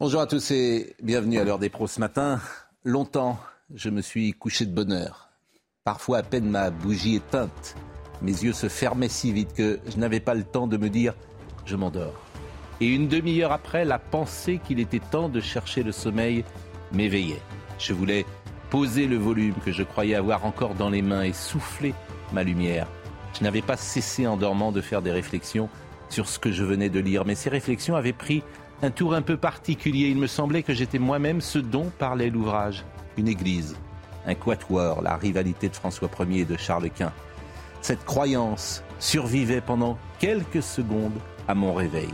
Bonjour à tous et bienvenue à l'heure des pros ce matin. Longtemps, je me suis couché de bonne heure. Parfois, à peine ma bougie éteinte, mes yeux se fermaient si vite que je n'avais pas le temps de me dire je m'endors. Et une demi-heure après, la pensée qu'il était temps de chercher le sommeil m'éveillait. Je voulais poser le volume que je croyais avoir encore dans les mains et souffler ma lumière. Je n'avais pas cessé en dormant de faire des réflexions sur ce que je venais de lire, mais ces réflexions avaient pris un tour un peu particulier. Il me semblait que j'étais moi-même ce dont parlait l'ouvrage. Une église, un quatuor, la rivalité de François Ier et de Charles Quint. Cette croyance survivait pendant quelques secondes à mon réveil.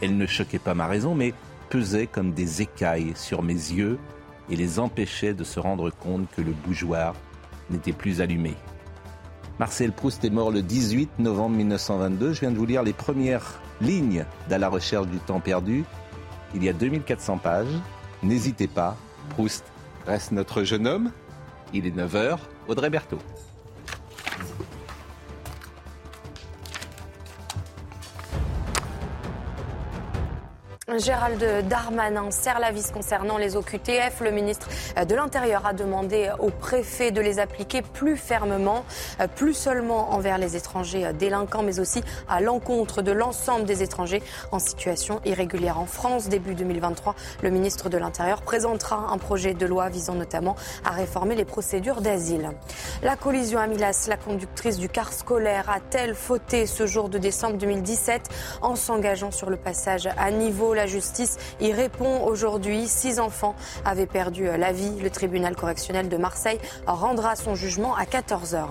Elle ne choquait pas ma raison, mais pesait comme des écailles sur mes yeux et les empêchait de se rendre compte que le bougeoir n'était plus allumé. Marcel Proust est mort le 18 novembre 1922. Je viens de vous lire les premières lignes d'À la recherche du temps perdu. Il y a 2400 pages. N'hésitez pas, Proust reste notre jeune homme. Il est 9h, Audrey Berthaud. Gérald Darmanin serre la vis concernant les OQTF. Le ministre de l'Intérieur a demandé au préfet de les appliquer plus fermement, plus seulement envers les étrangers délinquants, mais aussi à l'encontre de l'ensemble des étrangers en situation irrégulière en France. Début 2023, le ministre de l'Intérieur présentera un projet de loi visant notamment à réformer les procédures d'asile. La collision à Milas, la conductrice du car scolaire, a-t-elle fauté ce jour de décembre 2017 en s'engageant sur le passage à niveau? Justice y répond aujourd'hui. Six enfants avaient perdu la vie. Le tribunal correctionnel de Marseille rendra son jugement à 14h.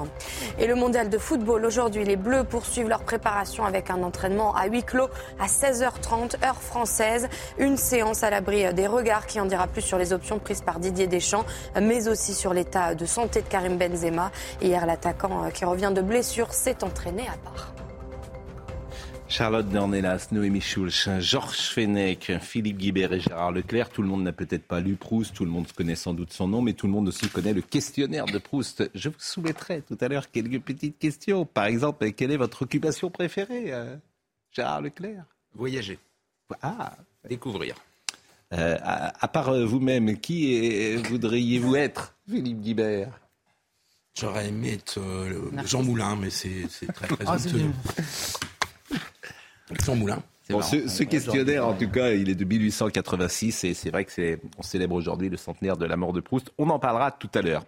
Et le mondial de football, aujourd'hui, les Bleus poursuivent leur préparation avec un entraînement à huis clos à 16h30, heure française. Une séance à l'abri des regards qui en dira plus sur les options prises par Didier Deschamps, mais aussi sur l'état de santé de Karim Benzema. Hier, l'attaquant qui revient de blessure s'est entraîné à part. Charlotte Dornelas, Noémie Schulz, Georges Fenech, Philippe Guibert et Gérard Leclerc. Tout le monde n'a peut-être pas lu Proust, tout le monde connaît sans doute son nom, mais tout le monde aussi connaît le questionnaire de Proust. Je vous soumettrai tout à l'heure quelques petites questions. Par exemple, quelle est votre occupation préférée, euh, Gérard Leclerc? Voyager. Ah, découvrir. Euh, à, part euh, vous-même, qui voudriez-vous être, Philippe Guibert? J'aurais aimé être Jean Moulin, mais c'est très très ah, Jean Moulin. ce, questionnaire, en tout cas, il est de 1886 et c'est vrai que c'est, on célèbre aujourd'hui le centenaire de la mort de Proust. On en parlera tout à l'heure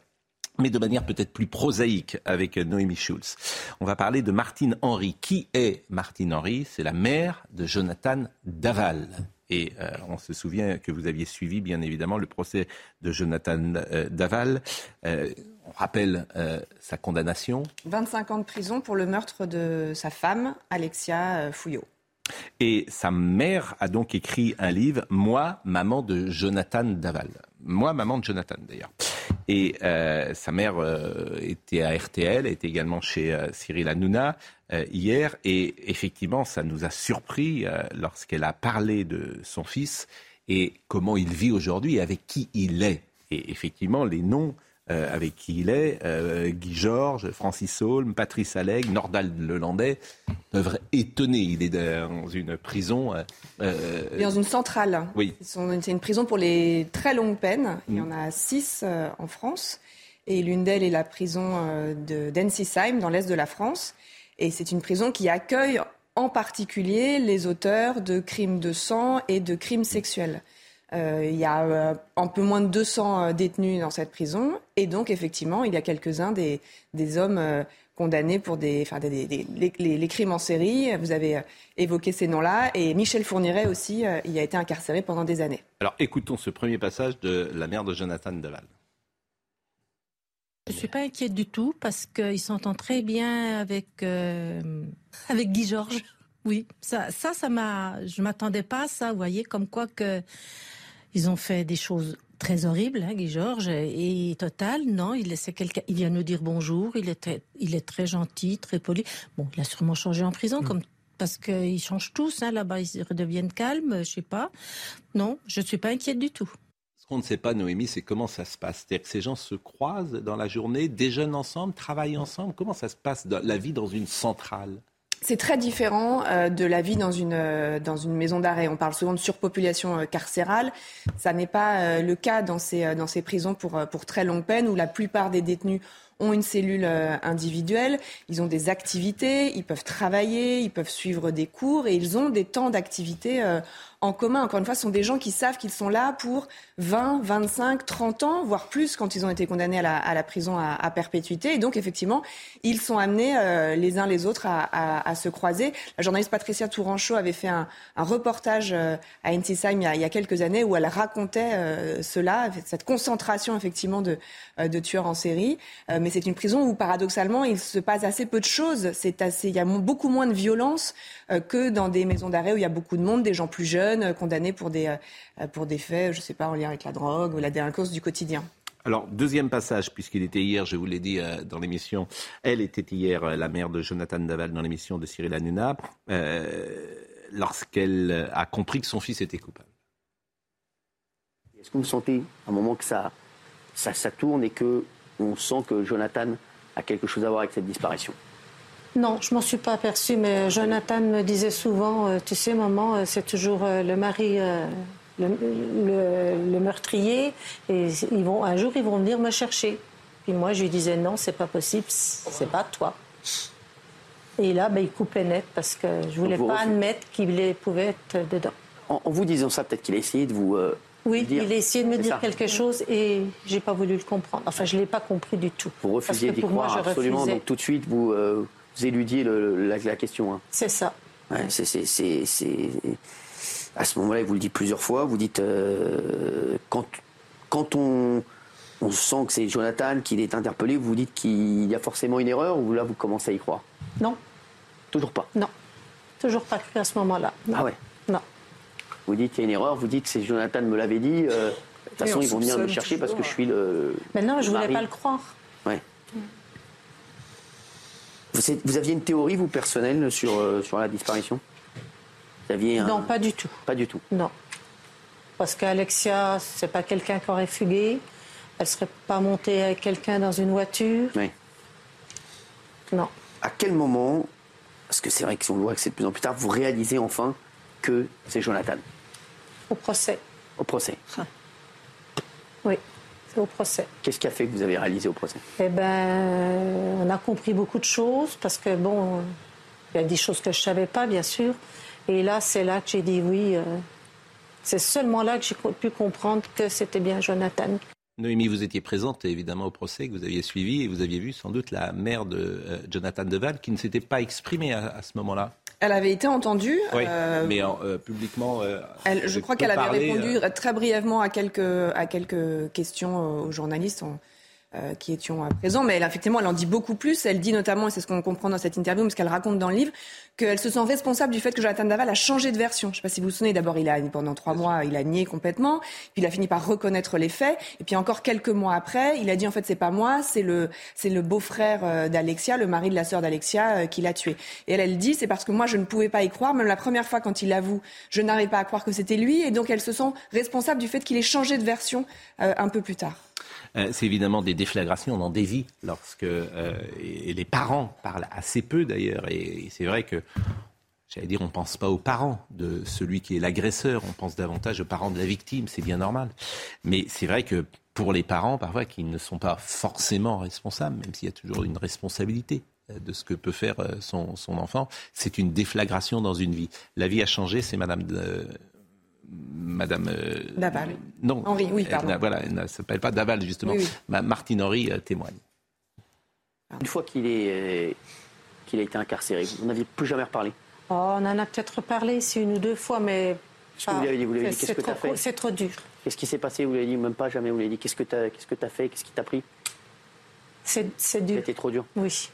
mais de manière peut-être plus prosaïque avec Noémie Schulz. On va parler de Martine Henry. Qui est Martine Henry? C'est la mère de Jonathan Daval. Et euh, on se souvient que vous aviez suivi, bien évidemment, le procès de Jonathan euh, Daval. Euh, on rappelle sa condamnation. 25 ans de prison pour le meurtre de sa femme, Alexia Fouillot. Et sa mère a donc écrit un livre, Moi, maman de Jonathan Daval. Moi, maman de Jonathan, d'ailleurs. Et euh, sa mère euh, était à RTL, était également chez euh, Cyril Hanouna hier. Et effectivement, ça nous a surpris lorsqu'elle a parlé de son fils et comment il vit aujourd'hui et avec qui il est. Et effectivement, les noms euh, avec qui il est, euh, Guy Georges, Francis Holm, Patrice Allègre, Nordal Lelandais, peuvent étonner. Il est dans une prison. Euh, dans une centrale. Oui. C'est une prison pour les très longues peines. Il y en a six en France. Et l'une d'elles est la prison de d'Ensisheim, dans l'est de la France. Et c'est une prison qui accueille en particulier les auteurs de crimes de sang et de crimes sexuels. Euh, il y a euh, un peu moins de 200 euh, détenus dans cette prison. Et donc, effectivement, il y a quelques-uns des, des hommes condamnés pour des, enfin, des, les, crimes en série. Vous avez évoqué ces noms-là. Et Michel Fourniret aussi, il a été incarcéré pendant des années. Alors, écoutons ce premier passage de la mère de Jonathan Deval. Je ne suis pas inquiète du tout parce qu'il s'entend très bien avec, avec Guy Georges. Oui, ça, ça, ça m'a. Je m'attendais pas à ça. Vous voyez, comme quoi que ils ont fait des choses très horribles, hein, Guy Georges. Et Total, non, il c'est quelqu'un. Il vient nous dire bonjour. Il est très, il est très gentil, très poli. Bon, il a sûrement changé en prison, mm. comme parce qu'ils changent tous. Hein, là-bas, ils redeviennent calmes. Je sais pas. Non, je ne suis pas inquiète du tout. Qu'on ne sait pas, Noémie, c'est comment ça se passe. C'est-à-dire que ces gens se croisent dans la journée, déjeunent ensemble, travaillent ensemble. Comment ça se passe, dans la vie dans une centrale? C'est très différent euh, de la vie dans une, euh, dans une maison d'arrêt. On parle souvent de surpopulation euh, carcérale. Ça n'est pas le cas dans ces, dans ces prisons pour, pour très longue peine où la plupart des détenus ont une cellule individuelle, ils ont des activités, ils peuvent travailler, ils peuvent suivre des cours et ils ont des temps d'activité en commun. Encore une fois, ce sont des gens qui savent qu'ils sont là pour 20, 25, 30 ans, voire plus quand ils ont été condamnés à la, prison à, perpétuité. Et donc, effectivement, ils sont amenés euh, les uns les autres à, se croiser. La journaliste Patricia Touranchot avait fait un, reportage euh, à Intisheim il, il, y a quelques années où elle racontait euh, cela, cette concentration effectivement de, tueurs en série. C'est une prison où, paradoxalement, il se passe assez peu de choses. C'est assez, il y a beaucoup moins de violence que dans des maisons d'arrêt où il y a beaucoup de monde, des gens plus jeunes, condamnés pour des, pour des faits, je ne sais pas, en lien avec la drogue ou la délinquance du quotidien. Alors, deuxième passage, puisqu'il était hier, je vous l'ai dit euh, dans l'émission, elle était hier euh, la mère de Jonathan Daval dans l'émission de Cyril Hanouna, euh, lorsqu'elle a compris que son fils était coupable. Est-ce que vous sentez à un moment que ça, ça, ça tourne et que on sent que Jonathan a quelque chose à voir avec cette disparition non, je m'en suis pas aperçue, mais Jonathan me disait souvent, tu sais, maman, c'est toujours le mari le, meurtrier, et ils vont, un jour, ils vont venir me chercher. Puis moi, je lui disais, non, c'est pas possible, c'est pas toi. Et là, ben, il coupait net parce que je voulais pas admettre qu'il pouvait être dedans. En, vous disant ça, peut-être qu'il a essayé de vous. Oui, il a essayé de me dire quelque chose et j'ai pas voulu le comprendre. Enfin, je l'ai pas compris du tout. Vous refusiez d'y croire absolument, donc tout de suite vous, euh, vous éludiez la, question. Hein. C'est ça. Ouais, c'est à ce moment-là, il vous le dit plusieurs fois, vous dites euh, quand, quand on, on sent que c'est Jonathan qui est interpellé, vous dites qu'il y a forcément une erreur ou là vous commencez à y croire? Non. Toujours pas? Non. Toujours pas cru à ce moment-là. Ah ouais. Vous dites qu'il y a une erreur, vous dites c'est Jonathan me l'avait dit, euh, de toute façon ils vont venir me chercher parce que je suis le. Mais non, je ne voulais pas le croire. Ouais. Vous, vous, aviez une théorie, vous, personnelle, sur, euh, sur la disparition? Non, pas du tout. Pas du tout. Non. Parce qu'Alexia, c'est pas quelqu'un qui aurait fugué. Elle serait pas montée avec quelqu'un dans une voiture. Oui. Non. À quel moment, parce que c'est vrai que si on voit que c'est de plus en plus tard, vous réalisez enfin que c'est Jonathan? Au procès. Au procès. Oui, c'est au procès. Qu'est-ce qui a fait que vous avez réalisé au procès? Eh ben, on a compris beaucoup de choses parce que bon, il y a des choses que je savais pas, bien sûr. Et là, c'est là que j'ai dit oui. Euh, c'est seulement là que j'ai pu comprendre que c'était bien Jonathan. Noémie, vous étiez présente évidemment au procès que vous aviez suivi et vous aviez vu sans doute la mère de euh, Jonathan Deval qui ne s'était pas exprimée à, ce moment-là. Elle avait été entendue. Oui, euh, mais publiquement. je crois qu'elle avait répondu très brièvement à quelques, à quelques questions aux journalistes. Euh, qui étions à présent. Mais elle, effectivement, elle en dit beaucoup plus. Elle dit notamment, et c'est ce qu'on comprend dans cette interview, parce qu'elle raconte dans le livre, qu'elle se sent responsable du fait que Jonathan Daval a changé de version. Je ne sais pas si vous vous souvenez, d'abord, il a, pendant trois mois, il a nié complètement, puis il a fini par reconnaître les faits, et puis encore quelques mois après, il a dit, en fait, c'est pas moi, c'est le, c'est le beau-frère euh, d'Alexia, le mari de la sœur d'Alexia, euh, qui l'a tué. Et elle, elle dit, c'est parce que moi, je ne pouvais pas y croire, même la première fois quand il avoue, je n'arrivais pas à croire que c'était lui, et donc elle se sent responsable du fait qu'il ait changé de version un peu plus tard. Euh, c'est évidemment des déflagrations dans des vies lorsque euh, les parents parlent assez peu d'ailleurs et, c'est vrai que j'allais dire on pense pas aux parents de celui qui est l'agresseur, on pense davantage aux parents de la victime, c'est bien normal. Mais c'est vrai que pour les parents parfois qui ne sont pas forcément responsables, même s'il y a toujours une responsabilité euh, de ce que peut faire son, enfant, c'est une déflagration dans une vie. La vie a changé, c'est Madame Madame. Euh, Daval. Non. Henri, oui, pardon. voilà, elle ne s'appelle pas Daval, justement. Martine Henri euh, témoigne. Une fois qu'il est, euh, qu'il a été incarcéré, vous n'aviez plus jamais reparlé? Oh, On en a peut-être parlé ici une ou deux fois, mais. Qu'est-ce que vous lui avez dit Vous lui avez dit qu'est-ce que tu as fait? C'est trop dur. Qu'est-ce qui s'est passé? Vous lui avez dit même pas jamais. Vous lui avez dit qu'est-ce que tu as, qu'est-ce que as fait Qu'est-ce qui t'a pris? C'est dur. C'était trop dur? Oui.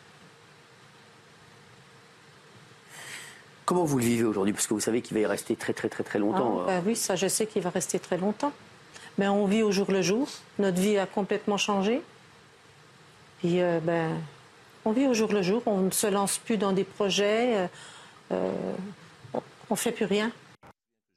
Comment vous le vivez aujourd'hui? Parce que vous savez qu'il va y rester très très très très longtemps. Ah, bah oui, ça je sais qu'il va rester très longtemps. Mais on vit au jour le jour. Notre vie a complètement changé. Puis euh, ben, on vit au jour le jour. On ne se lance plus dans des projets. Euh, euh, on ne fait plus rien.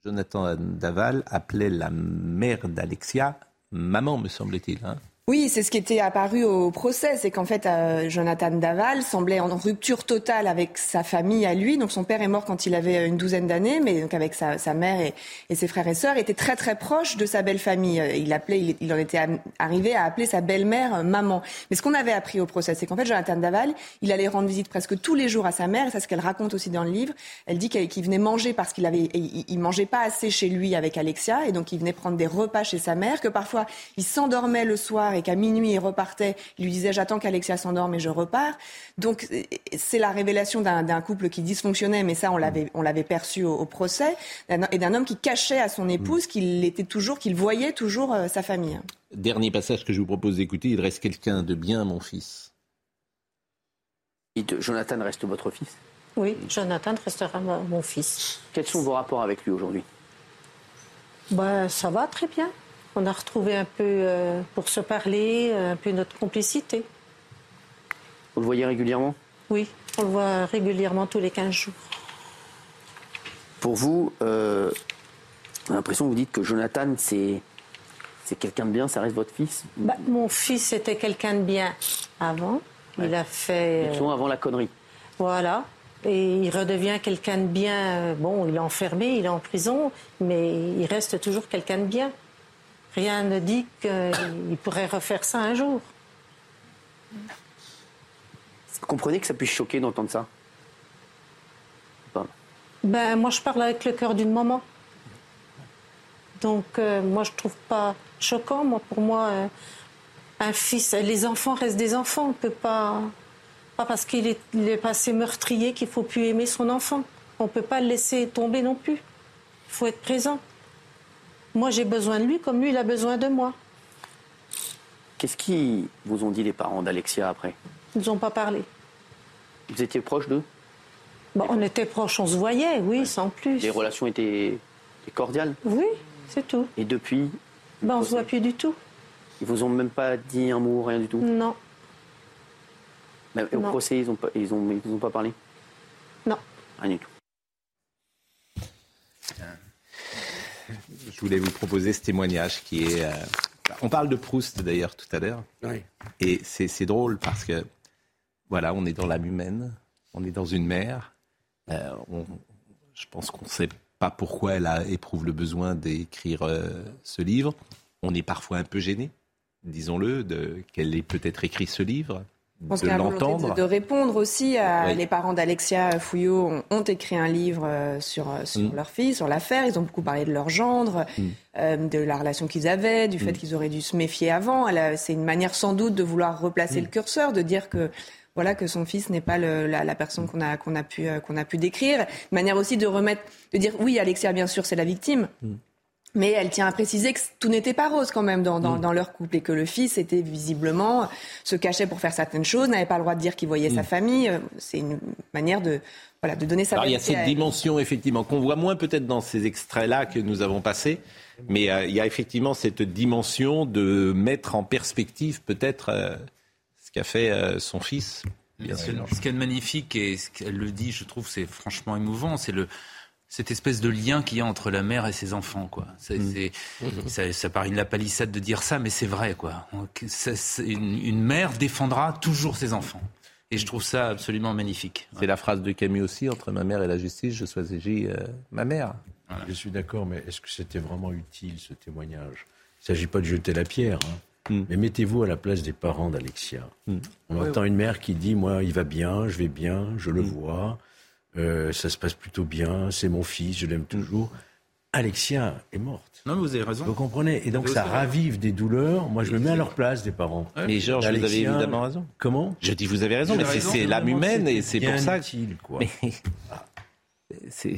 Jonathan Daval appelait la mère d'Alexia maman, me semble-t-il. Hein. Oui, c'est ce qui était apparu au procès, c'est qu'en fait, euh, Jonathan Daval semblait en rupture totale avec sa famille à lui. Donc son père est mort quand il avait une douzaine d'années, mais donc avec sa, mère et, ses frères et sœurs, était très très proche de sa belle famille. Euh, il appelait, il, en était arrivé à appeler sa belle-mère euh, maman. Mais ce qu'on avait appris au procès, c'est qu'en fait, Jonathan Daval, il allait rendre visite presque tous les jours à sa mère. C'est ce qu'elle raconte aussi dans le livre. Elle dit qu'il venait manger parce qu'il avait, il, mangeait pas assez chez lui avec Alexia, et donc il venait prendre des repas chez sa mère. Que parfois il s'endormait le soir et qu'à minuit, il repartait. Il lui disait J'attends qu'Alexia s'endorme et je repars. Donc, c'est la révélation d'un couple qui dysfonctionnait, mais ça, on l'avait, on l'avait perçu au, procès, et d'un homme qui cachait à son épouse qu'il était toujours, qu'il voyait toujours euh, sa famille. Dernier passage que je vous propose d'écouter il reste quelqu'un de bien, mon fils. Et Jonathan reste votre fils? Oui, Jonathan restera mon fils. Quels sont vos rapports avec lui aujourd'hui? Bah, Ça va très bien on a retrouvé un peu, euh, pour se parler, un peu notre complicité. Vous le voyez régulièrement? Oui, on le voit régulièrement tous les 15 jours. Pour vous, euh, j'ai l'impression que vous dites que Jonathan, c'est, c'est quelqu'un de bien, ça reste votre fils? Bah, Mon fils était quelqu'un de bien avant. Il a fait. Euh, avant la connerie. Voilà. Et il redevient quelqu'un de bien. Bon, il est enfermé, il est en prison, mais il reste toujours quelqu'un de bien. Rien ne dit qu'il pourrait refaire ça un jour. Vous comprenez que ça puisse choquer d'entendre ça? Ben, moi, je parle avec le cœur d'une maman. Donc, euh, moi, je trouve pas choquant. Moi, pour moi, euh, un fils, les enfants restent des enfants. On peut pas, pas parce qu'il est, est, passé meurtrier qu'il faut plus aimer son enfant. On peut pas le laisser tomber non plus. Il faut être présent. Moi, j'ai besoin de lui comme lui, il a besoin de moi. Qu'est-ce qu'ils vous ont dit les parents d'Alexia après? Ils nous ont pas parlé. Vous étiez proche d'eux? On était proches, on se voyait, oui, sans plus. Les relations étaient, cordiales? Oui, c'est tout. Et depuis ben, On ne se voit plus du tout. Ils vous ont même pas dit un mot, rien du tout? Non. au procès, ils n'ont pas, ils ont, ils ont pas parlé? Non. Rien du tout. Je voulais vous proposer ce témoignage qui est. Euh, on parle de Proust d'ailleurs tout à l'heure. Et c'est drôle parce que, voilà, on est dans l'âme humaine, on est dans une mer. Euh, je pense qu'on ne sait pas pourquoi elle a, éprouve le besoin d'écrire euh, ce livre. On est parfois un peu gêné, disons-le, qu'elle ait peut-être écrit ce livre. Je pense qu'il y a de, de, répondre aussi à les parents d'Alexia Fouillot ont, écrit un livre euh, sur, euh, sur mm. leur fille, sur l'affaire. Ils ont beaucoup parlé de leur gendre, mm. euh, de la relation qu'ils avaient, du fait mm. qu'ils auraient dû se méfier avant. C'est une manière sans doute de vouloir replacer le curseur, de dire que voilà que son fils n'est pas le, la, la, personne qu'on a qu'on a pu qu'on a pu décrire. Une manière aussi de remettre, de dire oui, Alexia bien sûr c'est la victime, mais elle tient à préciser que tout n'était pas rose quand même dans, dans, mm. leur couple et que le fils était visiblement se cachait pour faire certaines choses, n'avait pas le droit de dire qu'il voyait sa mm. famille. Euh, c'est une manière de voilà de donner sa. Alors il y a cette dimension effectivement qu'on voit moins peut-être dans ces extraits-là que nous avons passés, mais euh, il y a effectivement cette dimension de mettre en perspective peut-être euh, ce qu'a fait son fils. Bien sûr. Ce qui est magnifique et ce qu'elle le dit, je trouve, c'est franchement émouvant, c'est le cette espèce de lien qu'il y a entre la mère et ses enfants, quoi. Mm. Ça, ça, paraît une la palissade de dire ça, mais c'est vrai, quoi. une, mère défendra toujours ses enfants. Et je trouve ça absolument magnifique. C'est la phrase de Camus aussi, entre ma mère et la justice, je choisis euh, ma mère. Je suis d'accord, mais est-ce que c'était vraiment utile ce témoignage? Il ne s'agit pas de jeter la pierre, hein. mm. mais mettez-vous à la place des parents d'Alexia. Mm. On entend une mère qui dit, moi, il va bien, je vais bien, je le vois. Euh, ça se passe plutôt bien, c'est mon fils, je l'aime toujours. Alexia est morte. Non, mais vous avez raison. Vous comprenez Et donc ça ravive des douleurs. Moi, je me mets à leur place des parents. mais Georges, vous avez évidemment raison. Comment Je dis, vous avez raison, mais c'est l'âme humaine et c'est pour ça. utile, quoi. c'est.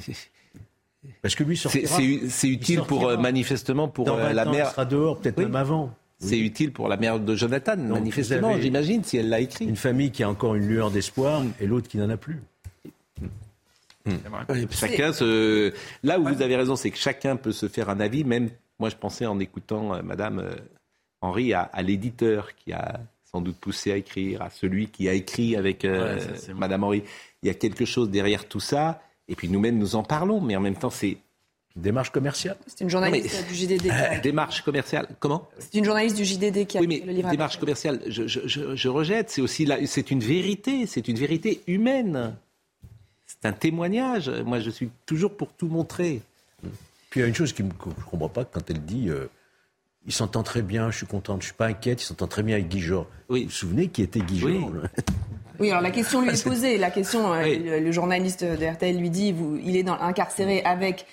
Parce que lui C'est utile pour euh, manifestement pour euh, la mère. Il sera dehors, peut-être même avant. C'est utile pour la mère de Jonathan, manifestement, j'imagine, si elle l'a écrit. Une famille qui a encore une lueur d'espoir et l'autre qui n'en a plus. Hmm. Chacun se... Là où vous avez raison, c'est que chacun peut se faire un avis. Même moi, je pensais en écoutant euh, Madame euh, Henri à, l'éditeur qui a sans doute poussé à écrire, à celui qui a écrit avec euh, Madame Henri. Il y a quelque chose derrière tout ça. Et puis nous-mêmes, nous en parlons, mais en même temps, c'est Démarche commerciale C'est une journaliste du JDD. a- Démarche commerciale. Comment? C'est une journaliste du JDD qui a Oui, mais le livre. démarche commerciale, je, je- je- je rejette. C'est aussi la- c'est une vérité, c'est une vérité humaine. C'est un témoignage. Moi, je suis toujours pour tout montrer. Puis il y a une chose qui me- que je ne comprends pas quand elle dit euh, il s'entend très bien, je suis contente, je suis pas inquiète, il s'entend très bien avec Guy Georges. Oui. Vous vous souvenez qui était Guy Oui. Georges Oui, alors la question lui est posée. La question, Oui. le, le journaliste de RTL lui dit, vous, il est dans, incarcéré avec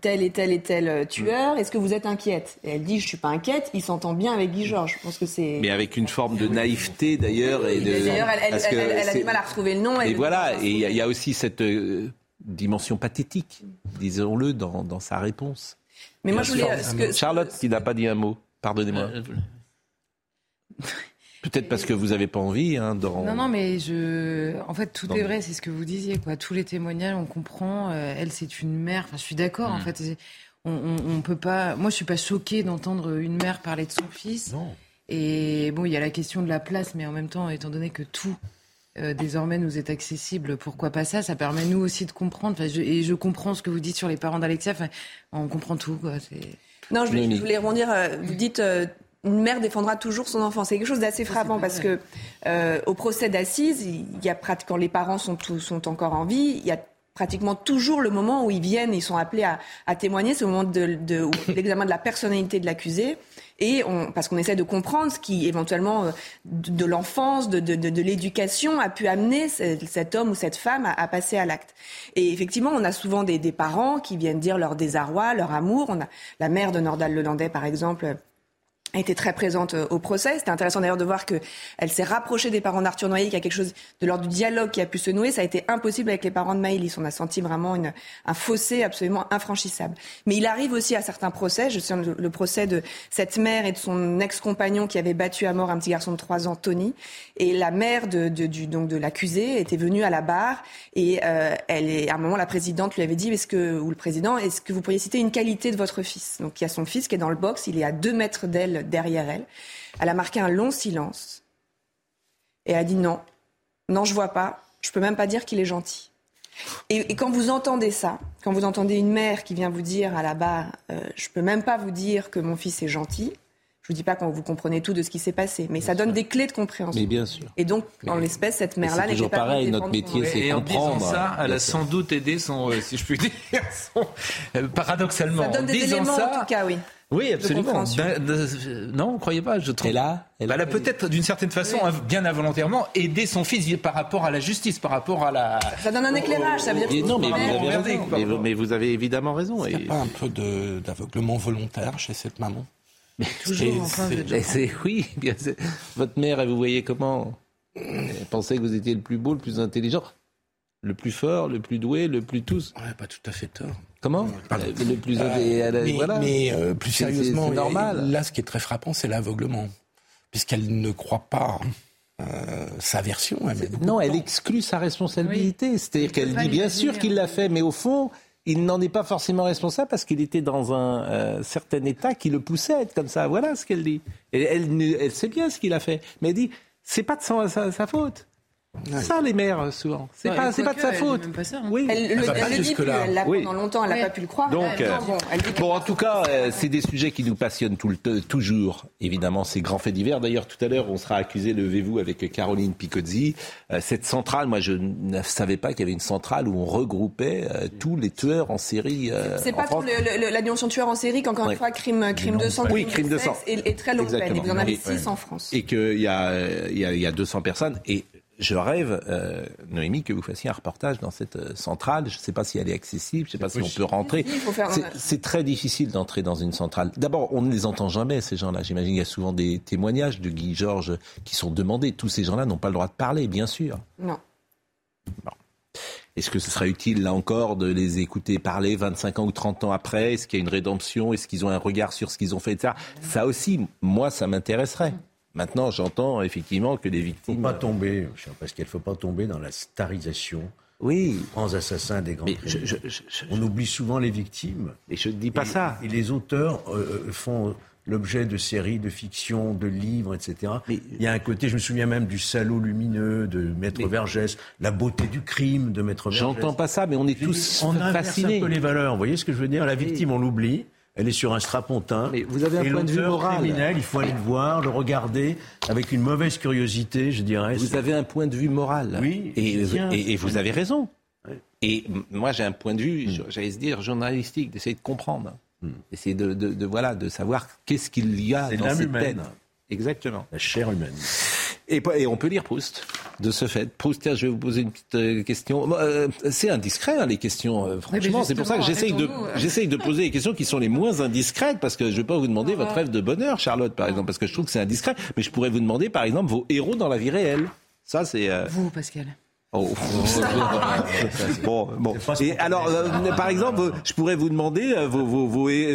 tel et tel et tel euh, tueur. Est-ce que vous êtes inquiète? Et elle dit, je suis pas inquiète. Il s'entend bien avec Guy Georges. Je pense que c'est. Mais avec une forme de naïveté d'ailleurs. et de- D'ailleurs, elle, elle- parce que elle- elle a du mal à retrouver le nom. Et voilà, et il y, a- il y a aussi cette euh, dimension pathétique, disons-le, dans, dans sa réponse. Mais moi, je voulais. euh, que- Charlotte qui n'a pas dit un mot, pardonnez-moi. Peut-être parce que vous n'avez pas envie. Hein, dans... Non, non, mais je. En fait, tout est vrai, c'est ce que vous disiez, quoi. Tous les témoignages, on comprend. euh, elle, c'est une mère. Enfin, je suis d'accord, en Mm. fait. On, on, on peut pas. Moi, je suis pas choquée d'entendre une mère parler de son fils. Non. Et bon, il y a la question de la place, mais en même temps, étant donné que tout euh, désormais nous est accessible, pourquoi pas ça? Ça permet nous aussi de comprendre. Enfin, je- et je comprends ce que vous dites sur les parents d'Alexia. Enfin, on comprend tout, quoi. C'est. Non, je voulais, Noémie. je voulais rebondir. euh, Vous dites euh, une mère défendra toujours son enfant. C'est quelque chose d'assez frappant parce que euh, au procès d'assises, il y a quand les parents sont tous- sont encore en vie, il y a pratiquement toujours le moment où ils viennent, ils sont appelés à, à témoigner, c'est moment de, de- de l'examen de la personnalité de l'accusé, et on, parce qu'on essaie de comprendre ce qui éventuellement euh, de, l'enfance, de, de, l'éducation a pu amener ce- cet homme ou cette femme à, à passer à l'acte. Et effectivement, on a souvent des, des parents qui viennent dire leur désarroi, leur amour. On a la mère de Nordal Lelandais, par exemple a été très présente euh, au procès. C'était intéressant d'ailleurs de voir que elle s'est rapprochée des parents d'Arthur Noyer, qu'il y a quelque chose de l'ordre du dialogue qui a pu se nouer. Ça a été impossible avec les parents de Maëlys. On a senti vraiment une, un fossé absolument infranchissable. Mais il arrive aussi à certains procès. Je sais le, le procès de cette mère et de son ex-compagnon qui avait battu à mort un petit garçon de 3 ans, Tony. Et la mère de, de, du, donc de l'accusé était venue à la barre et euh, elle est, à un moment la présidente lui avait dit est-ce que ou le président est-ce que vous pourriez citer une qualité de votre fils? Donc il y a son fils qui est dans le box, il est à deux mètres d'elle derrière elle. Elle a marqué un long silence et elle a dit non, non je vois pas, je peux même pas dire qu'il est gentil. Et, et quand vous entendez ça, quand vous entendez une mère qui vient vous dire à la barre euh, je peux même pas vous dire que mon fils est gentil. Je vous dis pas quand vous comprenez tout de ce qui s'est passé, mais ça donne des clés de compréhension. Mais bien sûr. Et donc, en l'espèce, cette mère-là toujours pas pareil, notre métier, c'est Et en disant comprendre. ça, elle a sans doute aidé son, euh, si je puis dire, son, euh, paradoxalement. Ça donne en des disant éléments, ça, en tout cas, oui. Oui, absolument. D'un- de- non, vous croyez pas Je trouve. Elle a, elle Bah, a- elle a peut-être, d'une certaine façon, bien involontairement, aidé son fils par rapport à la justice, par rapport à la. Ça donne un éclairage, ça veut dire que Et non, mais vous avez raison. Mais, vous- mais vous avez évidemment raison. Il Et- n'y a pas un peu d'aveuglement volontaire chez cette maman? Toujours, enfin, oui. Votre mère, elle vous voyait comment? Elle pensait que vous étiez le plus beau, le plus intelligent, le plus fort, le plus doué, le plus tous. Ouais, pas tout à fait tort. Comment Pardon. Euh, Le plus Euh, et elle a- mais voilà. mais, euh, plus sérieusement, c'est normal. Là, ce qui est très frappant, c'est l'aveuglement, puisqu'elle ne croit pas euh, sa version. Elle Non, elle temps. exclut sa responsabilité. C'est-à-dire qu'elle dit bien sûr qu'il l'a fait, mais au fond, il n'en est pas forcément responsable parce qu'il était dans un euh, certain état qui le poussait à être comme ça. Voilà ce qu'elle dit. Et elle, sait bien ce qu'il a fait, mais elle dit c'est pas de sa, sa- sa faute. Ça, les mères, souvent. C'est Ouais, pas, et c'est pas de sa faute. même pas ça, hein. Oui. Elle, le, elle le dit plus, elle l'a Oui. pendant longtemps, elle n'a Ouais. pas pu le croire. Donc, Elle- euh, non, bon, elle en tout cas, euh, c'est des sujets qui nous passionnent tout le t- toujours. Évidemment, ces grands faits divers. D'ailleurs, tout à l'heure, on sera accusé, levez-vous, avec Caroline Picozzi. Euh, cette centrale, moi, je ne savais pas qu'il y avait une centrale où on regroupait euh, tous les tueurs en série. euh, C'est en pas France. trop le- le- la dimension tueur en série qu'encore Ouais. une fois, crime, crime de sang, Oui, crime de sang. est très longue peine. Et vous en avez Et- 6 en France. Et qu'il y a, euh, il y, a, il y a 200 personnes. Et je rêve, euh, Noémie, que vous fassiez un reportage dans cette euh, centrale. Je ne sais pas si elle est accessible, je ne sais pas si on peut rentrer. Si, il faut faire- C'est- C'est très difficile d'entrer dans une centrale. D'abord, on ne les entend jamais, ces gens-là. J'imagine qu'il y a souvent des témoignages de Guy Georges qui sont demandés. Tous ces gens-là n'ont pas le droit de parler, bien sûr. Non. Est-ce que ce sera utile, là encore, de les écouter parler 25 ans ou 30 ans après? Est-ce qu'il y a une rédemption? Est-ce qu'ils ont un regard sur ce qu'ils ont fait etc. Ça aussi, moi, ça m'intéresserait. Maintenant, j'entends effectivement que les Il ne faut victimes... pas tomber, cher Pascal, il ne faut pas tomber dans la starisation Oui, des grands assassins des grands mais je criminels. je, je, je- On oublie souvent les victimes. et je ne dis pas Et- ça. Et les auteurs euh, euh, font l'objet de séries, de fiction, de livres, etc. il y a un côté, je me souviens même du salaud lumineux de Maître Vergès, la beauté du crime de Maître Vergès. J'entends pas ça, mais on est tous on fascinés. un peu les valeurs. Vous voyez ce que je veux dire? La victime, on l'oublie. Elle est sur un strapontin. Mais vous avez un point de vue moral. criminel, il faut aller le voir, le regarder avec une mauvaise curiosité, je dirais. Vous avez un point de vue moral. Oui. Et, et, et vous avez raison. Et moi, j'ai un point de vue, mm. j'allais se dire, journalistique, d'essayer de comprendre. Mm. Essayer de, de, de, voilà, de savoir qu'est-ce qu'il y a dans cette humaine. tête. Exactement. La chair humaine. Et, et, on peut lire Proust, de ce fait. Proust, je vais vous poser une petite euh, question. Euh, c'est indiscret, hein, les questions, euh, franchement. C'est pour ça que j'essaye de, j'essaye de poser les questions qui sont les moins indiscrètes, parce que je ne vais pas vous demander votre rêve de bonheur, Charlotte, par exemple, parce que je trouve que c'est indiscret. Mais je pourrais vous demander, par exemple, vos héros dans la vie réelle. Ça, c'est... Euh, vous, Pascal. Oh. bon, bon. Et alors, euh, par exemple, je pourrais vous demander euh, vos, vos,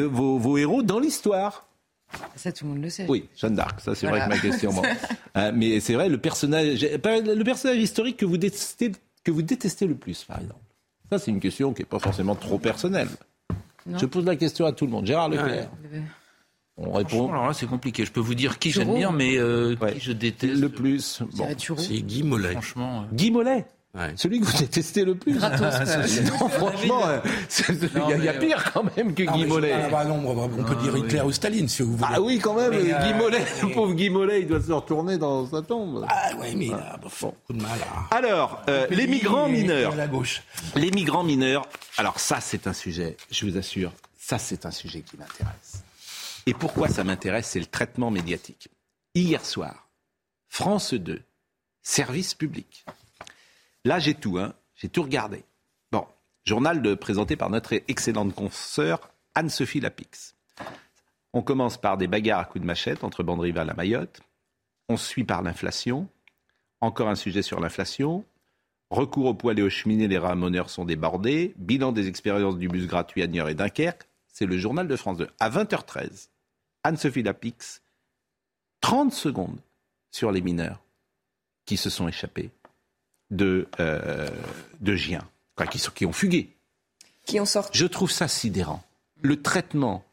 vos, vos héros dans l'histoire. Ça, tout le monde le sait. Oui, Jeanne d'Arc, ça c'est vrai que ma question. Bon. Euh, mais c'est vrai, le personnage, le personnage historique que vous, détestez, que vous détestez le plus, par exemple. Ça, c'est une question qui n'est pas forcément trop personnelle. Non. Je pose la question à tout le monde. Gérard Leclerc. Ouais. On répond. Alors là, c'est compliqué. Je peux vous dire qui j'aime bien, mais euh, ouais. qui je déteste le plus. Bon. C'est Guy Mollet. Franchement. Euh... Guy Mollet? Ouais. Celui que vous détestez le plus. Gratos, non, franchement, il y, a pire quand même que Guy Mollet. Ah, bah non, on peut dire Hitler ou Staline si vous voulez. Ah oui, quand même, mais, Guy euh... Mollet, le pauvre Guy Mollet, il doit se retourner dans sa tombe. Ah oui, mais il a beaucoup de mal à... Alors, euh, les migrants mineurs. La gauche. Les migrants mineurs. Alors ça, c'est un sujet, je vous assure, ça c'est un sujet qui m'intéresse. Et pourquoi ça m'intéresse C'est le traitement médiatique. Hier soir, France 2, service public. Là, j'ai tout, hein. j'ai tout regardé. Bon, journal présenté par notre excellente consoeur Anne-Sophie Lapix. On commence par des bagarres à coups de machette entre bande rivales à Mayotte. On suit par l'inflation. Encore un sujet sur l'inflation. Recours au poil et aux cheminées, les ramoneurs sont débordés. Bilan des expériences du bus gratuit à Niort et Dunkerque. C'est le journal de France 2. À 20h13, Anne-Sophie Lapix, 30 secondes sur les mineurs qui se sont échappés de, euh, de Gien, qui, qui ont fugué. Qui ont sorti. Je trouve ça sidérant. Le traitement,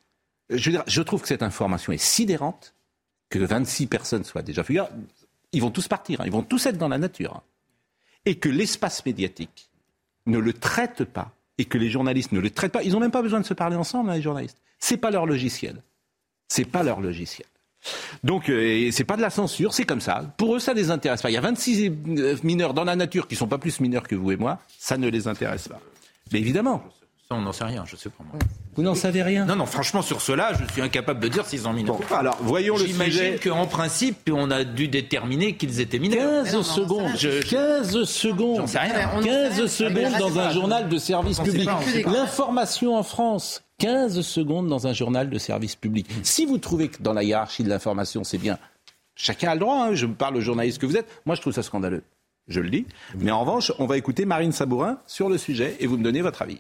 je, dire, je trouve que cette information est sidérante, que 26 personnes soient déjà fuguées. Ils vont tous partir, hein, ils vont tous être dans la nature. Hein. Et que l'espace médiatique ne le traite pas, et que les journalistes ne le traitent pas. Ils n'ont même pas besoin de se parler ensemble, hein, les journalistes. C'est pas leur logiciel. C'est pas leur logiciel. Donc, euh, c'est pas de la censure, c'est comme ça. Pour eux, ça les intéresse pas. Il y a 26 mineurs dans la nature qui sont pas plus mineurs que vous et moi. Ça ne les intéresse pas. Mais évidemment. Ça, on n'en sait rien, je sais pas moi. Vous n'en savez rien Non, non, franchement, sur cela, je suis incapable de dire s'ils ont mineurs. Bon, alors, voyons le sujet. J'imagine qu'en principe, on a dû déterminer qu'ils étaient mineurs. 15 non, non, secondes. Je... 15 secondes. sais rien. 15 secondes dans un journal de service public. L'information en France. 15 secondes dans un journal de service public. Si vous trouvez que dans la hiérarchie de l'information, c'est bien, chacun a le droit, hein, je me parle au journaliste que vous êtes, moi je trouve ça scandaleux. Je le dis. Mais en revanche, on va écouter Marine Sabourin sur le sujet et vous me donnez votre avis.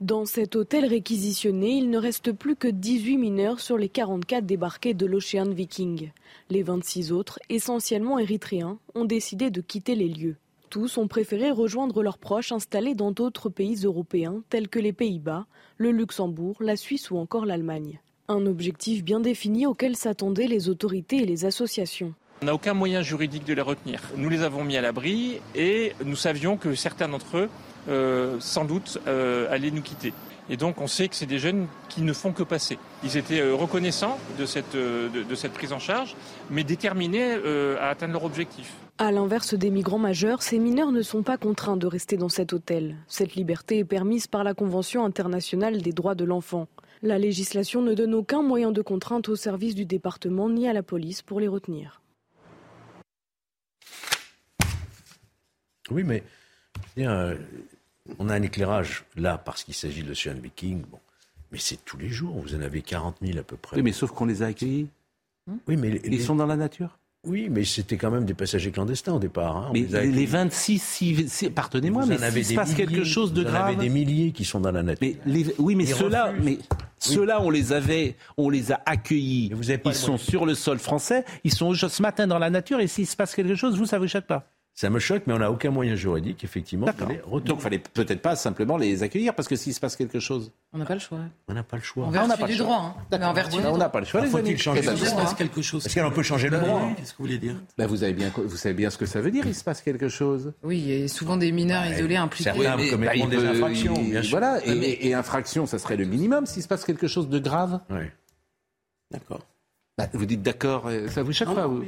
Dans cet hôtel réquisitionné, il ne reste plus que 18 mineurs sur les 44 débarqués de l'Ocean Viking. Les 26 autres, essentiellement érythréens, ont décidé de quitter les lieux. Tous ont préféré rejoindre leurs proches installés dans d'autres pays européens tels que les Pays-Bas, le Luxembourg, la Suisse ou encore l'Allemagne. Un objectif bien défini auquel s'attendaient les autorités et les associations. On n'a aucun moyen juridique de les retenir. Nous les avons mis à l'abri et nous savions que certains d'entre eux, euh, sans doute, euh, allaient nous quitter. Et donc on sait que c'est des jeunes qui ne font que passer. Ils étaient euh, reconnaissants de cette, euh, de, de cette prise en charge, mais déterminés euh, à atteindre leur objectif. À l'inverse des migrants majeurs, ces mineurs ne sont pas contraints de rester dans cet hôtel. Cette liberté est permise par la Convention internationale des droits de l'enfant. La législation ne donne aucun moyen de contrainte au service du département ni à la police pour les retenir. Oui, mais bien, on a un éclairage là parce qu'il s'agit de l'Ocean Viking. Bon. Mais c'est tous les jours. Vous en avez 40 000 à peu près. Oui, mais sauf qu'on les a accueillis. Oui, mais Ils sont dans la nature. Oui, mais c'était quand même des passagers clandestins au départ. Hein. Mais les les accueillis. 26, si, pardonnez-moi, mais s'il se passe quelque chose de vous en grave. avez des milliers qui sont dans la nature. Mais les- oui, mais ceux-là, on les avait, on les a accueillis. Vous pas Ils sont sur le sol français. Ils sont ce matin dans la nature. Et s'il se passe quelque chose, vous, ça vous choque pas Ça me choque, mais on n'a aucun moyen juridique, effectivement. Donc, il fallait peut-être pas simplement les accueillir, parce que s'il se passe quelque chose. On n'a pas le choix. On n'a pas le choix. On n'a vertu pas du le choix. droit. hein. Mais en vertu on n'a pas le choix, les Faut-il amis. changer le Il se droit passe quelque chose. Parce qu'on peut changer le droit. Qu'est-ce que vous voulez dire ben, vous, avez bien, vous savez bien ce que ça veut dire, il se passe quelque chose. Oui, il y a souvent des mineurs isolés impliqués. certains mais- commettront bah, il des peut- infractions, il- bien sûr. Voilà, et, et infraction, ça serait le minimum s'il se passe quelque chose de grave. Ouais. D'accord. Bah, vous dites d'accord, euh, ça vous choque pas vous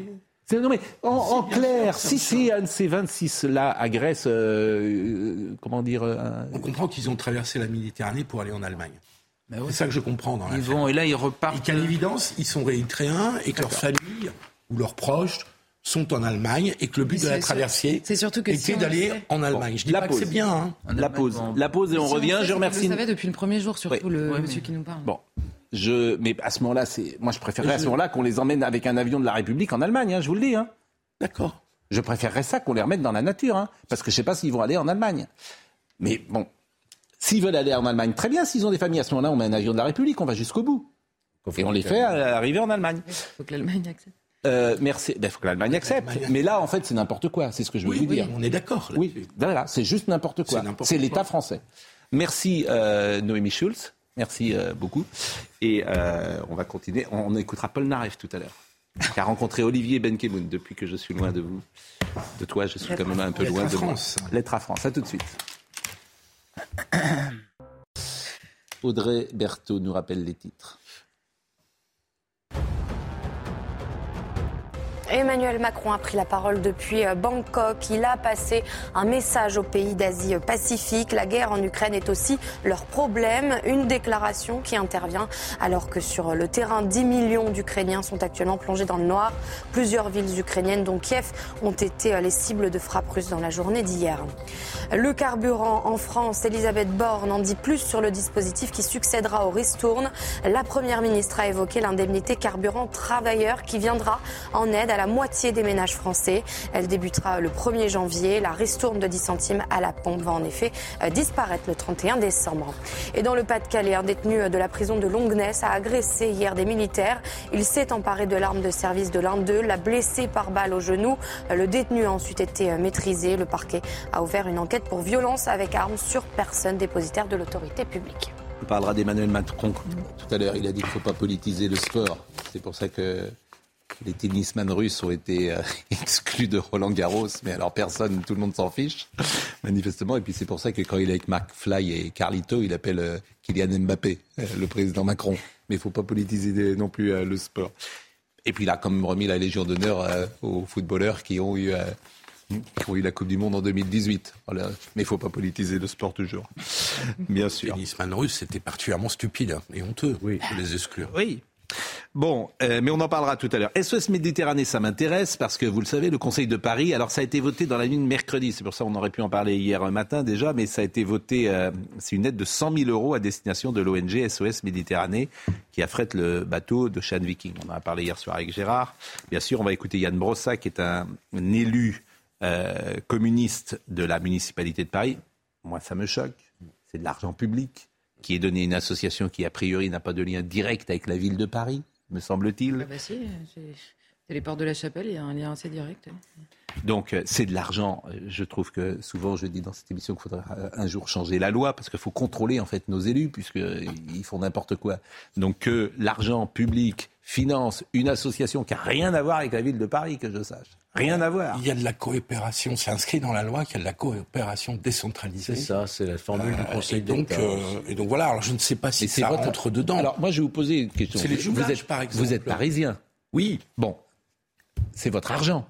Non mais en, en clair, sûr, si c'est un de ces 26-là agresse, euh, euh, comment dire, euh, un- On comprend qu'ils ont traversé la Méditerranée pour aller en Allemagne. Bah ouais. C'est ça que je comprends dans Ils vont et là ils Et repartent. qu'à l'évidence, ils sont érythréens et que leurs familles ou leurs proches sont en Allemagne et que le but de la traversée c'est surtout que était d'aller sait- en Allemagne. je dis la pas pause. que c'est bien. hein. La pause, bon. la pause et on Si revient. Je remercie. Vous le savez depuis le premier jour, surtout Oui. le monsieur mais- qui nous parle. Bon, je, mais à ce moment-là, c'est, moi je préférerais à ce moment-là qu'on les emmène avec un avion de la République en Allemagne. hein, je vous le dis. Hein. D'accord. Je préférerais ça qu'on les remette dans la nature, hein, parce que je sais pas s'ils vont aller en Allemagne. Mais bon, s'ils veulent aller en Allemagne, très bien. S'ils ont des familles, à ce moment-là, on met un avion de la République, on va jusqu'au bout. Et on les fait arriver en Allemagne. Il faut que l'Allemagne accepte. Euh, merci. Il faut que l'Allemagne accepte. l'Allemagne Mais là, en fait, c'est n'importe quoi. C'est ce que je veux Oui, vous dire. oui, on est d'accord. Oui, voilà, c'est juste n'importe quoi. C'est n'importe C'est quoi. l'État français. Merci euh, Noémie Schulz. Merci euh, beaucoup. Et euh, on va continuer. On, on écoutera Paul Naref tout à l'heure. Qui a rencontré Olivier Benkemoun depuis que je suis loin de vous. De toi, je suis quand même un peu loin de moi. France. Lettre à France. À tout de suite. Audrey Berthaud nous rappelle les titres. Emmanuel Macron a pris la parole depuis euh, Bangkok. Il a passé un message aux pays d'Asie euh, Pacifique. La guerre en Ukraine est aussi leur problème. Une déclaration qui intervient alors que sur le terrain, 10 millions d'Ukrainiens sont actuellement plongés dans le noir. Plusieurs villes ukrainiennes, dont Kiev, ont été euh, les cibles de frappes russes dans la journée d'hier. Le carburant en France, Elisabeth Borne en dit plus sur le dispositif qui succédera au Ristourne. La Première ministre a évoqué l'indemnité carburant travailleur qui viendra en aide la moitié des ménages français. Elle débutera le 1er janvier. La ristourne de 10 centimes à la pompe va en effet euh, disparaître le 31 décembre. Et dans le Pas-de-Calais, un détenu de la prison de Longness a agressé hier des militaires. Il s'est emparé de l'arme de service de l'un d'eux, l'a blessé par balle au genou. Le détenu a ensuite été euh, maîtrisé. Le parquet a ouvert une enquête pour violence avec arme sur personne dépositaire de l'autorité publique. On parlera d'Emmanuel Macron tout à l'heure. Il a dit qu'il ne faut pas politiser le sport. C'est pour ça que les tennisman russes ont été euh, exclus de Roland Garros. Mais alors personne, tout le monde s'en fiche, manifestement. Et puis c'est pour ça que quand il est avec McFly et Carlito, il appelle euh, Kylian Mbappé, euh, le président Macron. Mais il ne faut pas politiser non plus euh, le sport. Et puis il a quand même remis la Légion d'honneur euh, aux footballeurs qui ont eu... euh, qui ont eu la Coupe du Monde en 2018. Voilà. Mais il ne faut pas politiser le sport toujours. Bien sûr. tennisman russe, c'était particulièrement stupide hein, et honteux Oui. de les exclure. Oui. Bon, euh, mais on en parlera tout à l'heure. SOS Méditerranée, ça m'intéresse parce que vous le savez, le Conseil de Paris, alors ça a été voté dans la nuit de mercredi, c'est pour ça qu'on aurait pu en parler hier matin déjà, mais ça a été voté, euh, c'est une aide de 100 000 euros à destination de l'ONG SOS Méditerranée qui affrète le bateau de Sean Viking. On en a parlé hier soir avec Gérard. Bien sûr, on va écouter Yann Brossa qui est un, élu euh, communiste de la municipalité de Paris. Moi, ça me choque. C'est de l'argent public qui est donné à une association qui, a priori, n'a pas de lien direct avec la ville de Paris, me semble-t-il. Ah bah si, c'est c'est les portes de la chapelle, il y a un lien assez direct. Donc, euh, c'est de l'argent. Euh, Je trouve que souvent, je dis dans cette émission qu'il faudra euh, un jour changer la loi parce qu'il faut contrôler en fait nos élus puisqu'ils font n'importe quoi. Donc, que l'argent public finance une association qui a rien à voir avec la ville de Paris, que je sache. Rien à voir. Il y a de la coopération, c'est inscrit dans la loi qu'il y a de la coopération décentralisée. C'est ça, c'est la formule du Euh, Conseil d'État. euh, et donc voilà, alors je ne sais pas si c'est ça votre- rentre dedans. Alors, moi, je vais vous poser une question. C'est les vous jumelages, êtes, par exemple. Vous êtes parisien. oui, Bon, c'est votre argent.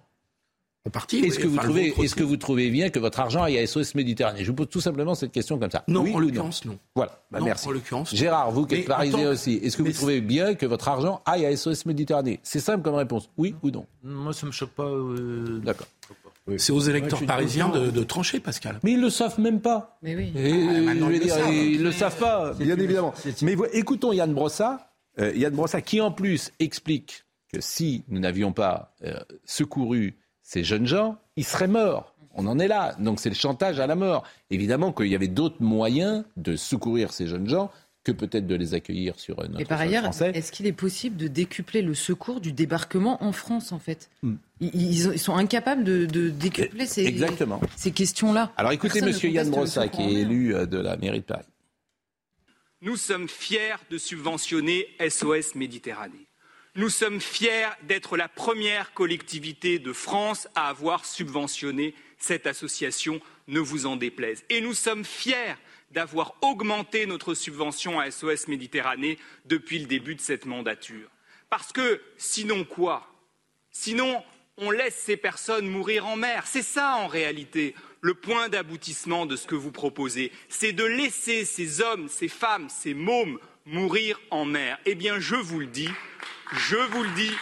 En partie. Est-ce oui, que, vous trouvez, vôtre est-ce que aussi. vous trouvez bien que votre argent aille à SOS Méditerranée? Je vous pose tout simplement cette question comme ça. Non, Oui en l'occurrence, non. Voilà, bah Non, merci. en. Gérard, vous qui êtes parisien tant- aussi, est-ce que vous trouvez bien que votre argent aille à SOS Méditerranée? C'est simple comme réponse, oui ou non? Moi, ça me choque pas. euh, D'accord. C'est aux électeurs Ouais, parisiens de, de trancher, Pascal. Mais ils le savent même pas. Mais oui. Et, Ah, maintenant, je veux ils le dire, savent. ils le savent pas, bien évidemment. Mais écoutons Yann Brossa, euh, Yann Brossa qui en plus explique que si nous n'avions pas euh, secouru ces jeunes gens, ils seraient morts. On en est là. Donc c'est le chantage à la mort. Évidemment qu'il y avait d'autres moyens de secourir ces jeunes gens que peut-être de les accueillir sur notre Et par ailleurs, français. est-ce qu'il est possible de décupler le secours du débarquement en France, en fait? Hmm. ils, ils ont- ils sont incapables de, de décupler ces, Exactement. ces questions-là. Alors écoutez Personne Monsieur Yann Brossa, qui est élu euh, de la mairie de Paris. Nous sommes fiers de subventionner SOS Méditerranée. Nous sommes fiers d'être la première collectivité de France à avoir subventionné cette association, ne vous en déplaise. Et nous sommes fiers d'avoir augmenté notre subvention à SOS Méditerranée depuis le début de cette mandature. Parce que sinon quoi? Sinon, on laisse ces personnes mourir en mer. C'est ça, en réalité, le point d'aboutissement de ce que vous proposez. C'est de laisser ces hommes, ces femmes, ces mômes mourir en mer. Eh bien, je vous le dis, je vous le dis,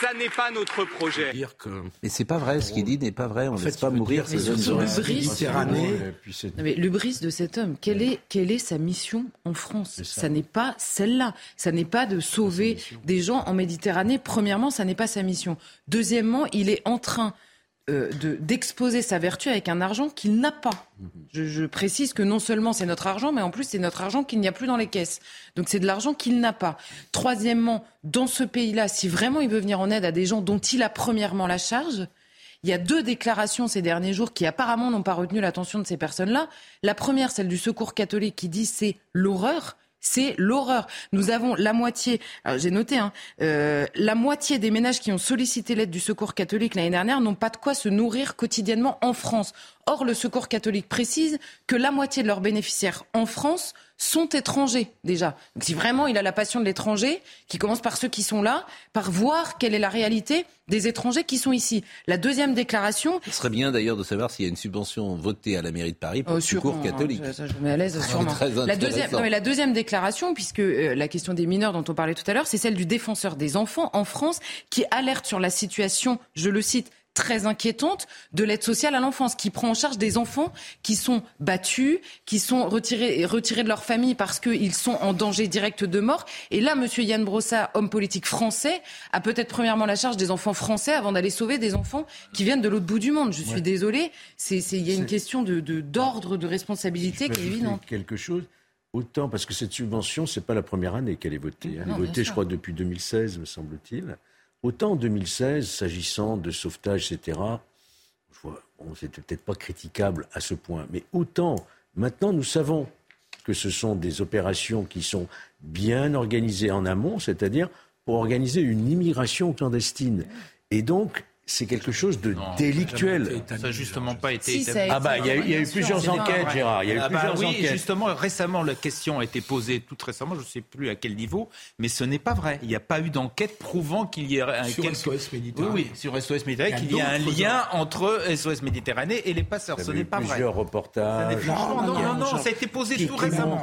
ça n'est pas notre projet. Dire que Mais c'est pas vrai, ce qu'il dit n'est pas vrai. On ne fait, laisse pas mourir ces jeunes sur mais le brise de cet homme, quelle est, quelle est sa mission en France ça. ça, n'est pas celle-là. Ça n'est pas de sauver des gens en Méditerranée. Premièrement, ça n'est pas sa mission. Deuxièmement, il est en train euh, de- d'exposer sa vertu avec un argent qu'il n'a pas. Je, je précise que non seulement c'est notre argent, mais en plus c'est notre argent qu'il n'y a plus dans les caisses. Donc c'est de l'argent qu'il n'a pas. Troisièmement, dans ce pays-là, si vraiment il veut venir en aide à des gens dont il a premièrement la charge, il y a deux déclarations ces derniers jours qui apparemment n'ont pas retenu l'attention de ces personnes-là. La première, celle du Secours catholique, qui dit c'est l'horreur. C'est l'horreur. Nous avons la moitié, j'ai noté, hein, euh, la moitié des ménages qui ont sollicité l'aide du Secours catholique l'année dernière n'ont pas de quoi se nourrir quotidiennement en France. Or, le Secours catholique précise que la moitié de leurs bénéficiaires en France sont étrangers déjà. Donc si vraiment il a la passion de l'étranger, qui commence par ceux qui sont là, par voir quelle est la réalité des étrangers qui sont ici. La deuxième déclaration, Ce serait bien d'ailleurs de savoir s'il y a une subvention votée à la mairie de Paris pour Oh, le secours sûrement, catholique. hein, Ça, je me mets à l'aise, sûrement. La deuxième, non, mais la deuxième déclaration, puisque euh, la question des mineurs dont on parlait tout à l'heure, c'est celle du défenseur des enfants en France qui alerte sur la situation, je le cite, très inquiétante de l'aide sociale à l'enfance, qui prend en charge des enfants qui sont battus, qui sont retirés, retirés de leur famille parce qu'ils sont en danger direct de mort. Et là, Monsieur Yann Brossa, homme politique français, a peut-être premièrement la charge des enfants français avant d'aller sauver des enfants qui viennent de l'autre bout du monde. Je suis Ouais. désolée, il y a une question de, de- d'ordre, de responsabilité qui est évidente. Quelque chose. Autant parce que cette subvention, c'est pas la première année qu'elle est votée. hein. Elle est votée, je crois, depuis 2016, me semble-t-il. Autant en 2016, s'agissant de sauvetage, etc. Je vois, bon, c'était peut-être pas critiquable à ce point, mais autant maintenant nous savons que ce sont des opérations qui sont bien organisées en amont, c'est-à-dire pour organiser une immigration clandestine. Et donc, c'est quelque chose de Non, délictuel. Ça n'a justement pas été Si, a établi. Ah bah, il y a eu, il y a eu plusieurs enquêtes, vrai. Gérard. Il y a eu Ah bah plusieurs oui, enquêtes. justement, récemment, la question a été posée, toute récemment, je ne sais plus à quel niveau, mais ce n'est pas vrai. Il n'y a pas eu d'enquête prouvant qu'il y ait un Sur quelque- SOS Méditerranée. oui, sur SOS Méditerranée, Il y a qu'il y a un lien entre SOS Méditerranée et les passeurs. Il y Ce eu n'est pas vrai. plusieurs reportages. Non, non, non, ça a été posé tout récemment.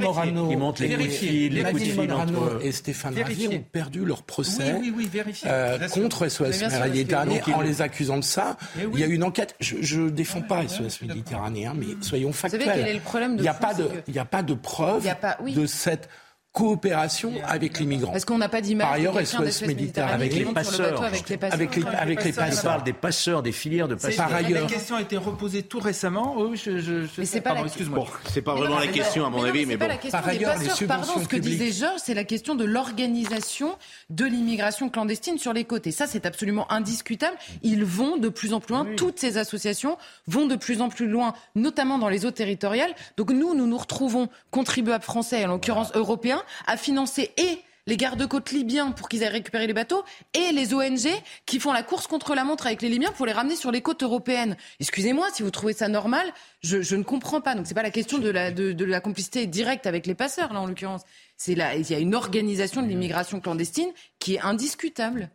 Morano, les coups de Vérifiez. fil, les Nadine coups de fil Morano et Stéphane. Ravier ont perdu leur procès Oui, oui, oui, vérifiez. euh, contre SOS Méditerranée donc, en les accusant de ça. Oui. Il y a eu une enquête. Je, je défends pas SOS Méditerranée, hein, mais soyons savez factuels. quel est le problème de Il n'y a pas de, il y a pas de preuve Il y a pas- oui. de cette coopération avec les migrants. Parce qu'on n'a pas d'image Par ailleurs, SOS Méditerranée Avec les passeurs. avec les passeurs. Avec les, avec les Il passeurs. parle des passeurs, des filières de passeurs. Par ailleurs- La question a été reposée tout récemment. Oui, je, je, je Mais c'est pas pardon, la- excuse-moi. C'est pas vraiment non, la mais question, à mon avis, mais bon. la question Par des ailleurs, les. Pardon, ce que disait. Georges, c'est la question de l'organisation de l'immigration clandestine sur les côtes. Et ça, c'est absolument indiscutable. Ils vont de plus en plus loin. Toutes ces associations vont de plus en plus loin, notamment dans les eaux territoriales. Donc nous, nous nous retrouvons, contribuables français, en l'occurrence européens, à financer et les gardes-côtes libyens pour qu'ils aillent récupérer les bateaux et les ONG qui font la course contre la montre avec les Libyens pour les ramener sur les côtes européennes. Excusez-moi, si vous trouvez ça normal, je, ne comprends pas. Donc c'est pas la question de la, complicité directe avec les passeurs, là en l'occurrence. C'est là, il y a une organisation de l'immigration clandestine qui est indiscutable.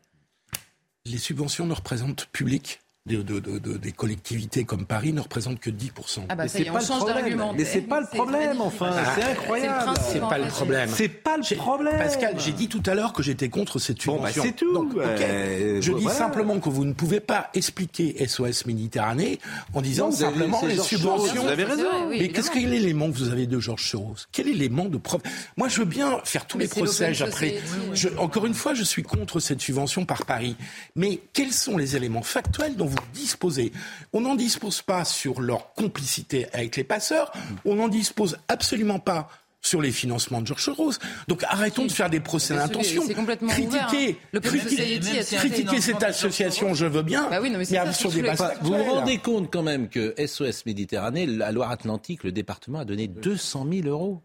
Les subventions ne représentent publiques de- de- de- de- des collectivités comme Paris ne représentent que 10%. Ah bah Mais c'est est, pas le problème. Mais c'est pas le problème, enfin. C'est incroyable. C'est pas le problème. C'est pas le problème. Pascal, j'ai dit tout à l'heure que j'étais contre cette Bon, bah, subvention. c'est tout. Donc. Euh, je dis voilà. simplement que vous ne pouvez pas expliquer SOS Méditerranée en disant Non, simplement les subventions. Vous avez raison. Oui, mais qu'est-ce quel est l'élément que vous avez de Georges Soros? Quel élément de preuve Moi, je veux bien faire tous Mais les procès après. Je- encore une fois, je suis contre cette subvention par Paris. Mais quels sont les éléments factuels dont vous vous disposez. On n'en dispose pas sur leur complicité avec les passeurs, on n'en dispose absolument pas sur les financements de Georges Soros. Donc arrêtons de faire des procès d'intention. c'est complètement ouvert, Critiquer, hein. Critiquer, critiquer cette association, je veux bien. Bah oui, non, mais c'est mais ça, sur c'est des tous les bases Vous vous rendez compte quand même que SOS Méditerranée, la Loire-Atlantique, le département a donné 200 000 euros.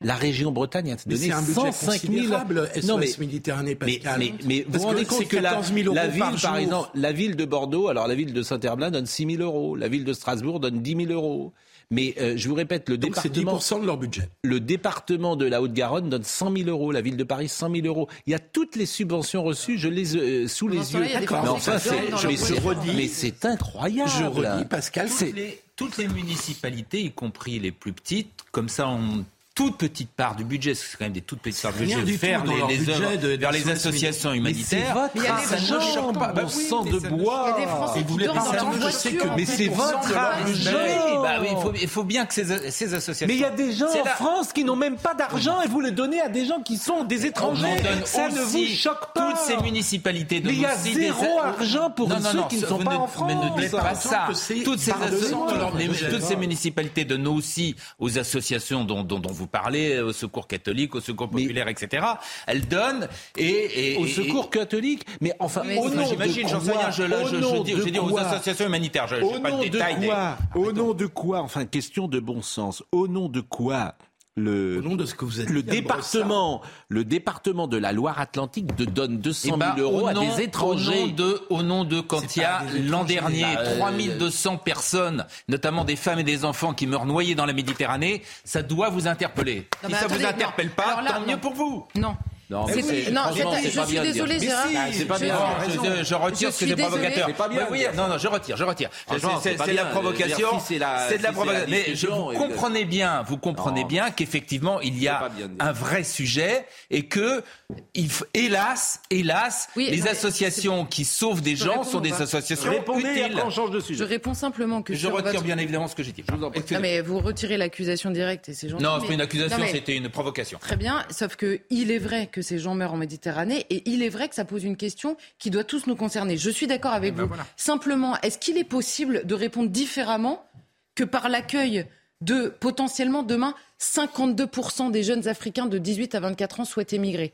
La région Bretagne a Mais donné c'est un budget 105 000 considérable, SOS Non, mais- Méditerranée, Mais, Pascal. mais, mais vous Parce vous rendez que compte c'est que la, 14 000 euros la par ville, par jour. exemple, la ville de Bordeaux, alors la ville de Saint-Herblain donne 6 000 euros, la ville de Strasbourg donne 10 000 euros. Mais euh, je vous répète, le Donc c'est département, 10% de leur budget. le département de la Haute-Garonne donne 100 000 euros, la ville de Paris 100 000 euros. Il y a toutes les subventions reçues, je les euh, sous les yeux. Mais Français enfin, je, mais mais c'est incroyable. Je redis, Pascal, toutes les, toutes les municipalités, y compris les plus petites, comme ça, ont toute petite part du budget, parce que c'est quand même des toutes petites parts du budget, vers les, les budget œuvres, de- vers les associations Mais c'est humanitaires. votre Mais il y a des ça ne argent, choque pas. Bah bon oui, sang de bois. Il y a des Français qui Mais c'est votre argent. bah il faut, bien que ces, associations. Mais il y a des gens C'est en France qui n'ont même pas d'argent et vous le donnez à des gens qui sont des étrangers. Ça ne vous choque pas. Toutes ces municipalités Mais il y a zéro argent pour ceux qui ne sont pas en France. Mais ne dites pas ça. c'est Toutes ces, municipalités donnent aussi aux associations dont vous parlez, au Secours catholique, au Secours populaire, etc. Elles donnent et... et Au et- secours catholique, mais enfin, Mais au nom J'imagine, j'en sais quoi rien, je, je, je nom dis, je dis aux quoi associations humanitaires, je Au n'ai pas nom le de détail. des- quoi Au nom de quoi Enfin, question de bon sens. Au nom de quoi le, Au nom de ce que vous le département, le département de la Loire-Atlantique de donne 200 Eh 000 ben, euros au à nom- des étrangers. Au nom de, au nom de quand il y a l'an dernier bah, euh, 3200 personnes, notamment des femmes et des enfants qui meurent noyés dans la Méditerranée, ça doit vous interpeller. Non, si ça attendez, vous interpelle non. pas, là, tant mieux pour vous. Non. Non, C'est- mais c'est- non, franchement, c'est- c'est je pas suis bien. Gérard. Mais si, c'est pas Je- bien. Non, je, je retire Je ce que c'est provocateur. C'est pas bien Oui, non, non, je retire, je retire. C'est- c'est pas C'est de la provocation. Je c'est la- C'est de la si c'est la provocation. Mais je, vous comprenez bien, vous comprenez Non. bien qu'effectivement, il y a un vrai sujet et que, il f- hélas, hélas, Oui, les associations qui sauvent des gens sont des associations utiles. on change de Je sujet. réponds simplement que Je retire bien évidemment ce que j'ai dit. Non mais vous retirez l'accusation directe et c'est gentil. Non, c'est pas une accusation, c'était une provocation. Très bien, sauf que il est vrai que ces gens meurent en Méditerranée et il est vrai que ça pose une question qui doit tous nous concerner. Je suis d'accord avec Eh ben vous. voilà. Simplement, est-ce qu'il est possible de répondre différemment que par l'accueil de potentiellement demain 52% des jeunes Africains de 18 à 24 ans souhaitent émigrer?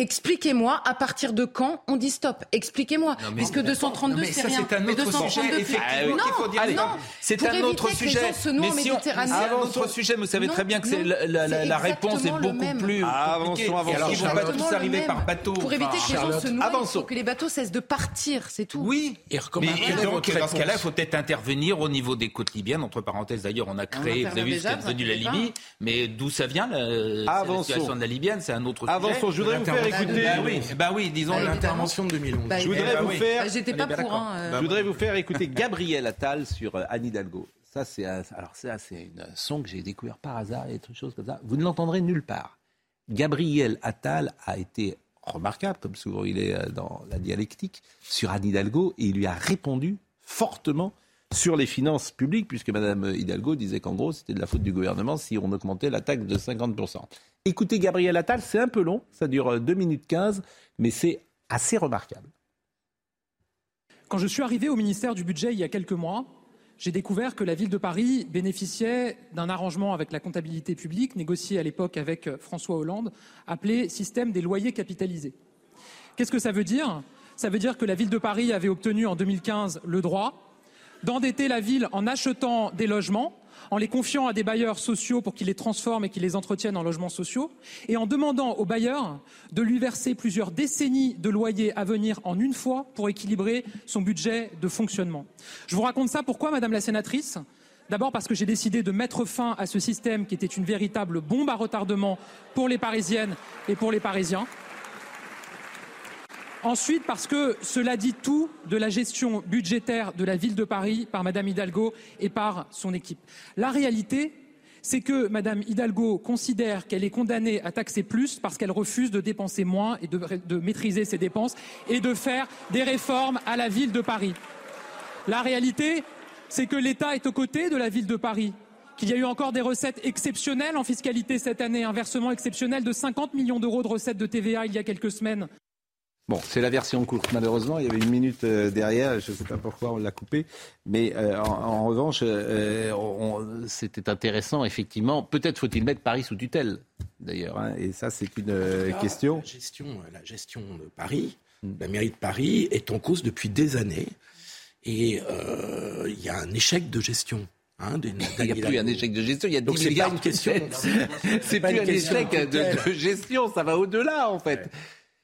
Expliquez-moi à partir de quand on dit stop. Expliquez-moi. Mais- Puisque 232 Non, mais c'est ça, rien. c'est un Mais autre 232 sujet, plus. effectivement, Non, dire. non. C'est un autre que les sujet. gens se noient en Mais si on- Méditerranée. c'est un autre sujet, mais vous savez Non, très bien que c'est non, la, la- la- c'est la réponse est beaucoup même. plus Avançons, compliquée. avançons. Et alors, ils vont pas tous arriver par bateau. Pour éviter que les gens se noient, avançons. que les bateaux cessent de partir, c'est tout. Oui, Et mais donc, votre dans ce cas-là, il faut peut-être intervenir au niveau des côtes libyennes. Entre parenthèses, d'ailleurs, on a créé, vous avez vu ce qu'est devenu la Libye, mais d'où ça vient, la, la Avançons. situation de la Libyenne, c'est un autre sujet. Avançons, je voudrais vous faire écouter. Bah oui, bah oui, disons. Bah, L'intervention de 2011. Bah, Je voudrais bah vous oui. faire. Bah, J'étais pas bien pour. hein, euh. Je voudrais vous faire écouter Gabriel Attal sur euh, Anne Hidalgo. Ça, c'est un, alors ça, c'est une son que j'ai découvert par hasard et autre chose comme ça. Vous ne l'entendrez nulle part. Gabriel Attal a été remarquable, comme souvent il est euh, dans la dialectique, sur Anne Hidalgo et il lui a répondu fortement sur les finances publiques, puisque Mme Hidalgo disait qu'en gros, c'était de la faute du gouvernement si on augmentait la taxe de 50%. Écoutez Gabriel Attal, c'est un peu long, ça dure euh, 2 minutes 15, mais c'est assez remarquable. Quand je suis arrivé au ministère du Budget il y a quelques mois, j'ai découvert que la ville de Paris bénéficiait d'un arrangement avec la comptabilité publique, négocié à l'époque avec euh, François Hollande, appelé système des loyers capitalisés. Qu'est-ce que ça veut dire? Ça veut dire que la ville de Paris avait obtenu en 2015 le droit d'endetter la ville en achetant des logements, en les confiant à des bailleurs sociaux pour qu'ils les transforment et qu'ils les entretiennent en logements sociaux, et en demandant aux bailleurs de lui verser plusieurs décennies de loyers à venir en une fois pour équilibrer son budget de fonctionnement. Je vous raconte ça pourquoi, Madame la sénatrice? D'abord parce que j'ai décidé de mettre fin à ce système qui était une véritable bombe à retardement pour les Parisiennes et pour les Parisiens. Ensuite, parce que cela dit tout de la gestion budgétaire de la ville de Paris par Madame Hidalgo et par son équipe. La réalité, c'est que Madame Hidalgo considère qu'elle est condamnée à taxer plus parce qu'elle refuse de dépenser moins et de, de maîtriser ses dépenses et de faire des réformes à la ville de Paris. La réalité, c'est que l'État est aux côtés de la ville de Paris qu'il y a eu encore des recettes exceptionnelles en fiscalité cette année, un versement exceptionnel de 50 millions d'euros de recettes de TVA il y a quelques semaines. Bon, c'est la version courte, malheureusement. Il y avait une minute euh, derrière, je ne sais pas pourquoi on l'a coupé. Mais euh, en, en, revanche, euh, on- c'était intéressant, effectivement. Peut-être faut-il mettre Paris sous tutelle, d'ailleurs. hein, et ça, c'est une euh, Là, question. La gestion, la gestion de Paris, la mairie de Paris est en cause depuis des années. Et euh, il y a un échec de gestion. hein, des- Il n'y a plus un échec de gestion, il y a 10 Donc c'est pas milliards une de question. C'est pas plus un échec de de, tutelle. de gestion, ça va au-delà, en fait.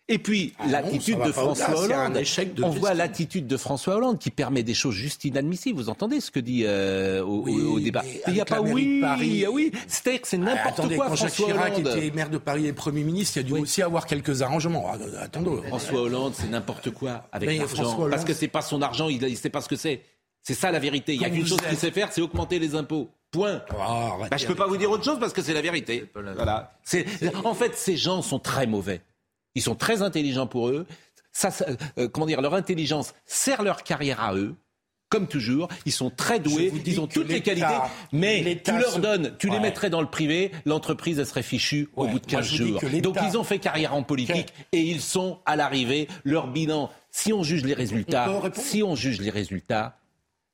Et puis, Ah l'attitude de François Hollande. échec de on gestion. voit l'attitude de François Hollande qui permet des choses juste inadmissibles. Vous entendez ce que dit euh, au, Oui, au- au débat Il n'y a pas oui, Paris- ah oui. C'est-à-dire que c'est Ah, n'importe attendez, quoi, quand Jacques François Chirac Hollande. était maire de Paris et Premier ministre, il a dû aussi avoir quelques arrangements. Ah, euh, attendez. François Hollande, c'est n'importe quoi avec l'argent. Parce que c'est pas son argent, il ne sait pas ce que c'est. C'est ça la vérité. Il y a qu'une chose qu'il sait faire, c'est augmenter les impôts. Point. Ah, Bah, je peux avec pas vous dire autre chose parce que c'est la vérité. Voilà. En fait, ces gens sont très mauvais. Ils sont très intelligents pour eux. Ça, ça, euh, comment dire, leur intelligence sert leur carrière à eux. Comme toujours, ils sont très doués, ils ont toutes les qualités, mais tu leur donnes, tu les mettrais dans le privé, l'entreprise elle serait fichue au bout de moi, 15 je vous dis jours. Donc ils ont fait carrière en politique et ils sont à l'arrivée, leur bilan, si on juge les résultats, On si on juge les résultats,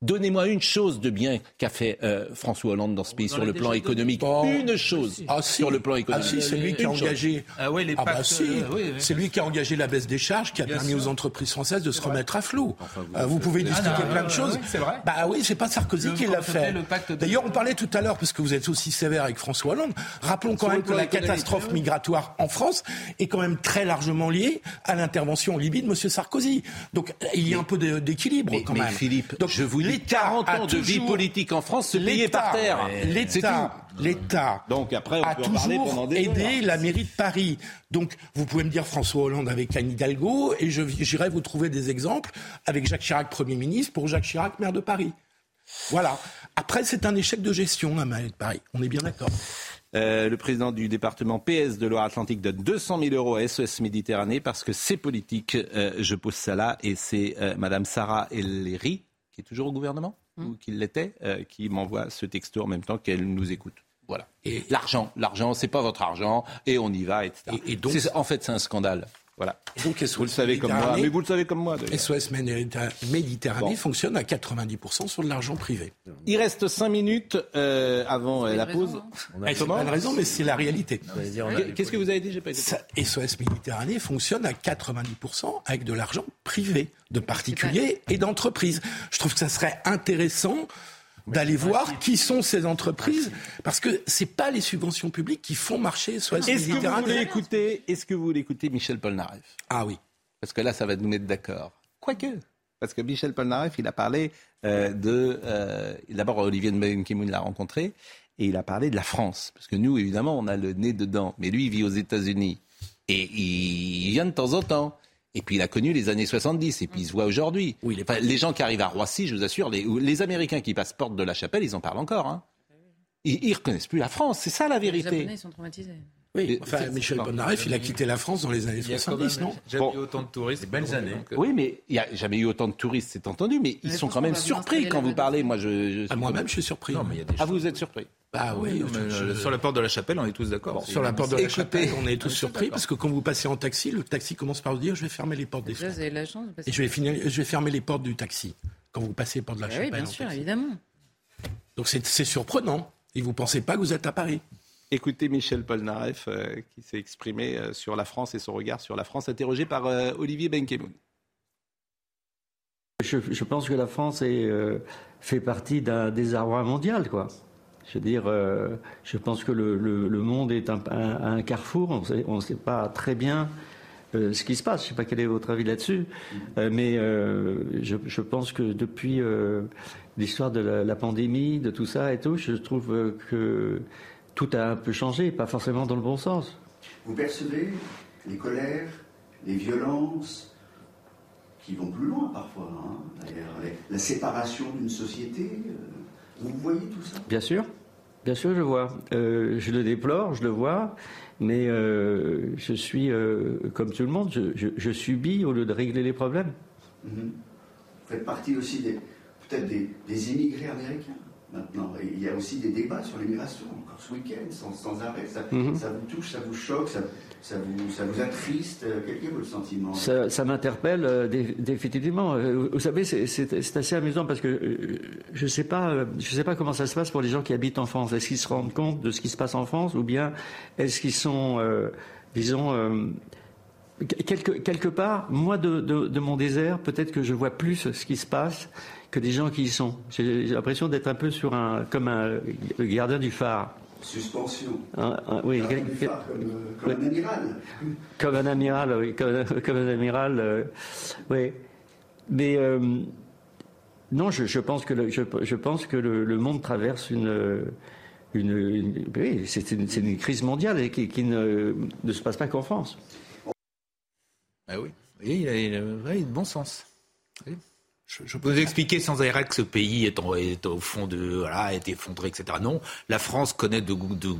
Donnez-moi une chose de bien qu'a fait euh, François Hollande dans ce pays en sur le plan économique. Bon. Une chose Ah, si. sur le plan Ah économique. si, c'est lui qui a engagé. Ah ouais, les Ah bah si, euh, oui, oui. c'est lui qui a engagé la baisse des charges, qui a Bien permis sûr. aux entreprises françaises de se remettre à flot. vous- Euh, vous pouvez Ah, discuter plein de choses. c'est vrai. Bah oui, c'est pas Sarkozy Le- qui l'a fait. D'ailleurs, on parlait tout à l'heure, parce que vous êtes aussi sévère avec François Hollande. Rappelons quand même que la catastrophe oui. migratoire en France est quand même très largement liée à l'intervention en Libye de M. Sarkozy. Donc il y a un peu d'équilibre quand mais même. Philippe, je vous dis l'État 40 a ans de vie politique en France se payer par terre. L'État, l'État Donc après, on a peut en parler pendant toujours des aidé la mairie de Paris. Donc vous pouvez me dire François Hollande avec Anne Hidalgo et je- j'irai vous trouver des exemples avec Jacques Chirac Premier ministre pour Jacques Chirac maire de Paris. Voilà. Après, c'est un échec de gestion, la mairie de Paris. On est bien d'accord. Euh, le président du département PS de Loire-Atlantique donne 200 000 euros à SOS Méditerranée parce que c'est politique. Euh, je pose ça là et c'est euh, Madame Sarah Ellery, qui est toujours au gouvernement ou qui l'était, euh, qui m'envoie ce texto en même temps qu'elle nous écoute. Voilà. Et- l'argent, l'argent, c'est pas votre argent et on y va, etc. Et- et donc- C'est- en fait, c'est un scandale. Voilà. Et donc, SOS Vous le savez comme moi, Méditerranée- mais vous le savez comme moi. d'ailleurs. SOS Méditerranée Bon. fonctionne à 90% sur de l'argent privé. Il reste 5 minutes euh, avant euh, la raison, pause. hein. Eh, C'est pas une raison, mais c'est la réalité. Qu'est-ce que vous avez dit? J'ai pas été. Ça- SOS Méditerranée fonctionne à 90% avec de l'argent privé, de particuliers et d'entreprises. Je trouve que ça serait intéressant d'aller voir qui sont ces entreprises, parce que c'est pas les subventions publiques qui font marcher SOS Est-ce que vous voulez écouter Est-ce que vous voulez écouter Michel Polnareff? Ah oui. Parce que là, ça va nous mettre d'accord. Quoique. Parce que Michel Polnareff, il a parlé euh, de. euh, D'abord, Olivier de l'a rencontré. Et il a parlé de la France. Parce que nous, évidemment, on a le nez dedans. Mais lui, il vit aux États-Unis. Et il vient de temps en temps. Et puis, il a connu les années 70. Et puis, il se voit aujourd'hui. Oui, Enfin, les gens qui arrivent à Roissy, je vous assure, les, les Américains qui passent porte de la chapelle, ils en parlent encore. Hein. Ils, ils reconnaissent plus la France. C'est ça la Les vérité. Japonais, ils sont traumatisés. Oui, enfin, Michel Polnareff, il a quitté la France dans les années Il y a quand 70, même non jamais Bon. eu autant de touristes. belles années. Euh, Oui, mais il n'y a jamais eu autant de touristes, c'est entendu, mais ils Mais sont quand même surpris quand vous parlez. Moi, je, je Ah, suis- Moi-même, je suis surpris. Non, mais il y a des Ah, vous êtes surpris Ah oui, non, mais, je- je- sur la porte de la chapelle, on est tous d'accord. sur la porte de la Écoutez. chapelle, on est tous Oui, surpris parce que quand vous passez en taxi, le taxi commence par vous dire je vais fermer les portes des fenêtres. avez de la chance. Parce Et je vais, finir, je vais fermer les portes du taxi quand vous passez porte de la oui, chapelle. bien en sûr, évidemment. Donc c'est c'est surprenant. Et vous pensez pas que vous êtes à Paris. Écoutez Michel Polnareff euh, qui s'est exprimé euh, sur la France et son regard sur la France, interrogé par euh, Olivier Benkemoun. Je, je pense que la France est, fait partie d'un désarroi mondial, quoi. Je veux dire, je pense que le, le- le monde est un, un- à un carrefour. On ne sait pas très bien euh, ce qui se passe. Je ne sais pas quel est votre avis là-dessus, Euh, mais euh, je, je pense que depuis l'histoire de la, la pandémie, de tout ça et tout, je trouve que tout a un peu changé, pas forcément dans le bon sens. Vous percevez les colères, les violences qui vont plus loin parfois, hein, la séparation d'une société. euh, vous voyez tout ça? Bien sûr, bien sûr, je vois. Euh, je le déplore, je le vois, mais euh, je suis euh, comme tout le monde, je, je- je subis au lieu de régler les problèmes. Mhm. Vous faites partie aussi des peut-être des, des immigrés américains? Maintenant. Et il y a aussi des débats sur l'immigration, encore ce week-end, sans, sans arrêt. Ça, Mhm. ça vous touche, ça vous choque, ça, ça vous, ça vous attriste? Euh, Quel est votre sentiment? Ça, m'interpelle euh, dé- définitivement. Euh, Vous savez, c'est- assez amusant parce que euh, je ne sais, pas, je sais pas comment ça se passe pour les gens qui habitent en France. Est-ce qu'ils se rendent compte de ce qui se passe en France ou bien est-ce qu'ils sont, disons, quelque, quelque part, moi de, de- de mon désert, peut-être que je vois plus ce qui se passe que des gens qui y sont. J'ai l'impression d'être un peu sur un, comme un le gardien du phare. Suspension. Oui, Alors, quel- du quel- phare, comme, euh, un amiral. comme un amiral, oui, comme, comme un amiral, euh, oui. Mais euh, non, je, je pense que le, je, je pense que le, le monde traverse une, une, une- oui, c'est une, c'est une crise mondiale et qui, qui ne, ne se passe pas qu'en France. Ah oui, il a, il a- il a de bon sens. Oui. Je, peux vous expliquer sans arrêt que ce pays est, en- est au fond de voilà est effondré etc. Non, la France connaît de, de-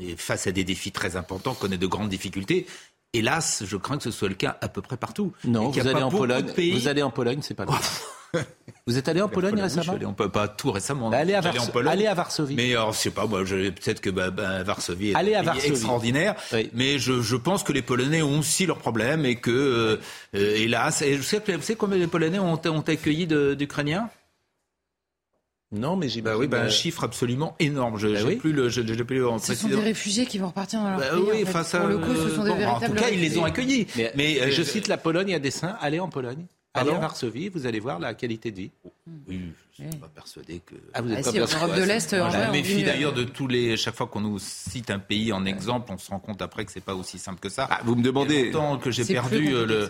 est face à des défis très importants, connaît de grandes difficultés. Hélas, je crains que ce soit le cas à peu près partout. Non, vous allez en Pologne. pays- Vous allez en Pologne, c'est pas le cas. Vous êtes allé en Pologne Oui, récemment suis allé en- pas, tout récemment. Bah, allez à J'allais en Varso- Pologne. allez à Varsovie. Mais alors, je sais pas, peut-être que bah, bah, Varsovie est Allez un à Varsovie. extraordinaire. Mais je, je pense que les Polonais ont aussi leurs problèmes et que, euh, euh, hélas, et je sais, vous savez combien les Polonais ont, ont accueilli d'Ukrainiens? Non, mais bah oui, bah, un euh, chiffre absolument énorme. Je Bah j'ai oui. plus le, je- j'ai plus le Ce sont des réfugiés qui vont repartir dans leur Bah pays. oui, en fait. face à- Pour le coup, ce sont des bon, en véritables tout cas, ils les réfugiés. ont accueillis. Mais, Mais, euh, je cite la Pologne à dessein. Allez en Pologne. Allez à Varsovie, vous allez voir la qualité de vie. Oui, je ne suis pas persuadé que. Ah, vous êtes Ah pas si, en persuadé Europe de l'Est, en je on méfie vit- d'ailleurs de tous les. Chaque fois qu'on nous cite un pays en exemple, on se rend compte après que c'est pas aussi simple que ça. Ah, vous me demandez- a longtemps que j'ai C'est plus perdu euh,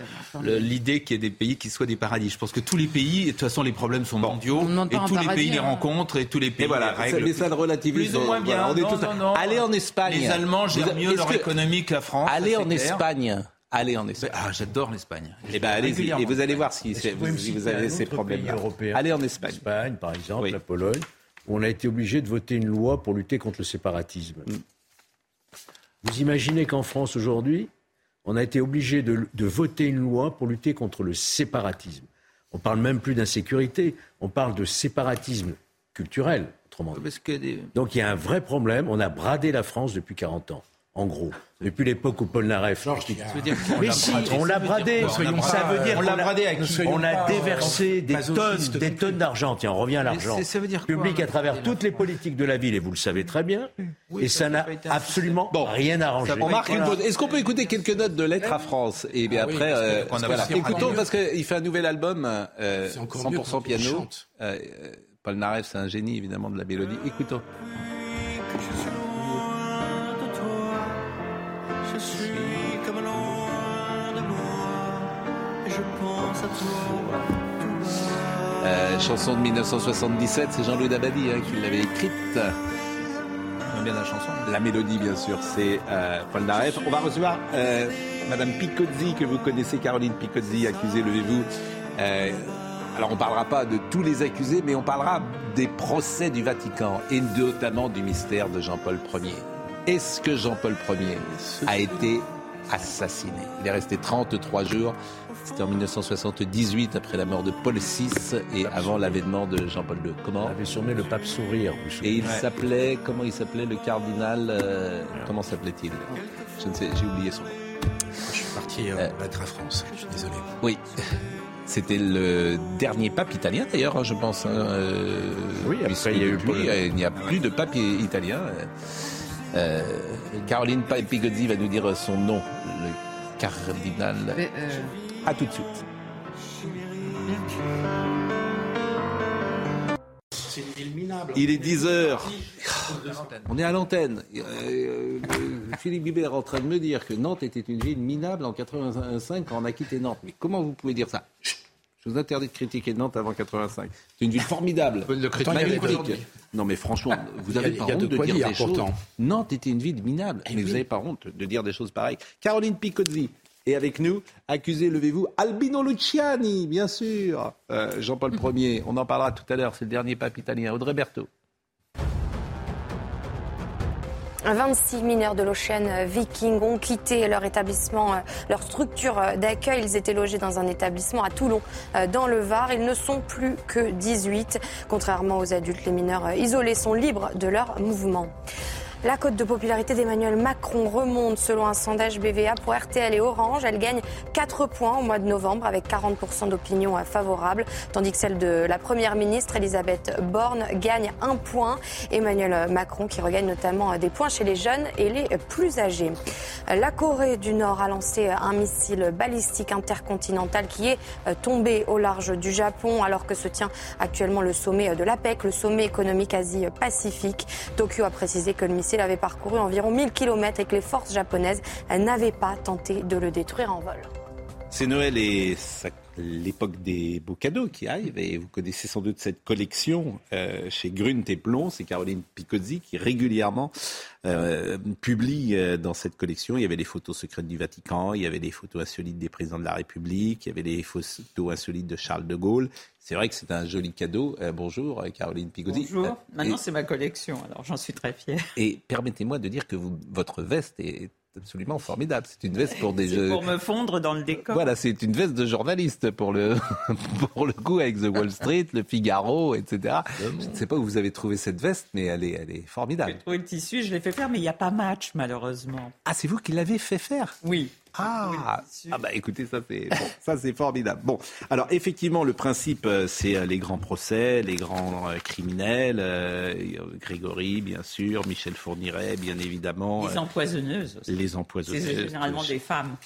l'idée qu'il y ait des pays qui soient des paradis. Je pense que tous les pays, de toute façon, les problèmes sont mondiaux demande et tous les paradis, pays les hein. rencontrent et tous les pays Et voilà, les règlent. mais ça le relativise. Plus ou moins bien. Voilà, on est Non, tous- non, non. Allez en Espagne. Les Allemands gèrent mieux leur économie que la France. Allez en c'est. Espagne. Allez en Espagne. Ah, j'adore l'Espagne. Eh ben, allez-y et vous allez voir si, vous si vous avez ces autre problèmes. pays européen Allez en Espagne. L'Espagne, par exemple, la Pologne, où on a été obligé de voter une loi pour lutter contre le séparatisme. Mm. Vous imaginez qu'en France, aujourd'hui, on a été obligé de, de voter une loi pour lutter contre le séparatisme. On parle même plus d'insécurité, on parle de séparatisme culturel, autrement dit. Des- Donc il y a un vrai problème. On a bradé la France depuis 40 ans, en gros. Depuis l'époque où qu'on Mais si, on l'a bradé. Ça veut dire on qu'on l'a a- bradé qui On a déversé euh, des tonnes, des tonnes d'argent. Tiens, on revient à l'argent. c'est- ça veut dire quoi, Public à travers toutes les politiques de la ville, et vous le savez très bien. et ça n'a absolument rien arrangé. On marque une pause. Est-ce qu'on peut écouter quelques notes de Lettres à France Et bien Ah oui, après, euh, écoutons parce qu'il fait un nouvel album, euh, C'est encore mieux 100% quand il piano. Euh, euh, Paul Naref, c'est un génie évidemment de la mélodie. Écoutons. Suis comme loin de moi et je pense à toi. Euh, chanson de 1977, c'est Jean-Louis Dabadi hein, qui l'avait écrite. Bien la chanson. La mélodie, bien sûr, c'est euh, Paul Naref. On va recevoir euh, Madame Picozzi, que vous connaissez, Caroline Picozzi, accusée, levez-vous. Euh, alors, on ne parlera pas de tous les accusés, mais on parlera des procès du Vatican et notamment du mystère de Jean-Paul Ier. Est-ce que Jean-Paul Ier a été assassiné? Il est resté 33 jours. C'était en 1978, après la mort de Paul VI et avant l'avènement de Jean-Paul II. Comment? On avait surnommé le pape sourire. Et il s'appelait, comment il s'appelait, le cardinal euh, Comment s'appelait-il? Je ne sais, j'ai oublié son nom. Je suis parti euh, Lettres à France. Je suis désolé. Oui. C'était le dernier pape italien d'ailleurs, hein, je pense. hein, euh, Oui, après, il y a eu Paul- euh, il n'y a plus de pape italien. Euh, Caroline Pigozzi va nous dire son nom, le cardinal. Mais, euh, À tout de suite. C'est une ville minable. Il est 10 heures. On est à l'antenne. Euh, euh, Philippe Guibert est en train de me dire que Nantes était une ville minable en 85 quand on a quitté Nantes. Mais comment vous pouvez dire ça? Chut Je vous interdis de critiquer Nantes avant 85. C'est une ville formidable. le magnifique. Non mais franchement, vous Il y a- avez il pas honte de dire dire, des choses. Nantes était une ville minable. mais vous n'avez pas honte de dire des choses pareilles. Caroline Picozzi est avec nous. Accusé, levez-vous. Albino Luciani, bien sûr. Euh, Jean-Paul Ier, on en parlera tout à l'heure. C'est le dernier pape italien. Audrey Berthaud. 26 mineurs de l'Ocean Viking ont quitté leur établissement, euh, leur structure euh, d'accueil. Ils étaient logés dans un établissement à Toulon, euh, dans le Var. Ils ne sont plus que 18. Contrairement aux adultes, les mineurs isolés sont libres de leur mouvement. La cote de popularité d'Emmanuel Macron remonte selon un sondage BVA pour RTL et Orange. Elle gagne 4 points au mois de novembre avec 40% d'opinion favorable, tandis que celle de la première ministre Elisabeth Borne gagne 1 point. Emmanuel Macron qui regagne notamment des points chez les jeunes et les plus âgés. La Corée du Nord a lancé un missile balistique intercontinental qui est tombé au large du Japon alors que se tient actuellement le sommet de l'APEC, le sommet économique Asie-Pacifique. Tokyo a précisé que le missile avait parcouru environ 1000 km et que les forces japonaises n'avaient pas tenté de le détruire en vol. C'est Noël et ça- l'époque des beaux cadeaux qui arrivent et vous connaissez sans doute cette collection euh, chez Grunt et Plon, c'est Caroline Picozzi qui régulièrement euh, publie euh, dans cette collection. Il y avait les photos secrètes du Vatican, il y avait les photos insolites des présidents de la République, il y avait les photos insolites de Charles de Gaulle. C'est vrai que c'est un joli cadeau. Euh, bonjour Caroline Picozzi. Bonjour. Maintenant, c'est ma collection, alors j'en suis très fière. et permettez-moi de dire que vous- votre veste est absolument formidable. C'est une veste pour des C'est jeux. pour me fondre dans le décor. Voilà, c'est une veste de journaliste pour le, pour le coup avec The Wall Street, le Figaro, etc. Je ne sais pas où vous avez trouvé cette veste, mais elle est, elle est formidable. Trouvé le tissu, je l'ai fait faire, mais il n'y a pas match, malheureusement. Ah, c'est vous qui l'avez fait faire? Oui. Ah, ah bah écoutez, ça c'est bon, ça c'est formidable. Bon, alors effectivement, le principe, euh, c'est euh, les grands procès, les grands euh, criminels, euh, Grégory, bien sûr, Michel Fourniret, bien évidemment. Les empoisonneuses aussi. Les empoisonneuses. C'est généralement des femmes.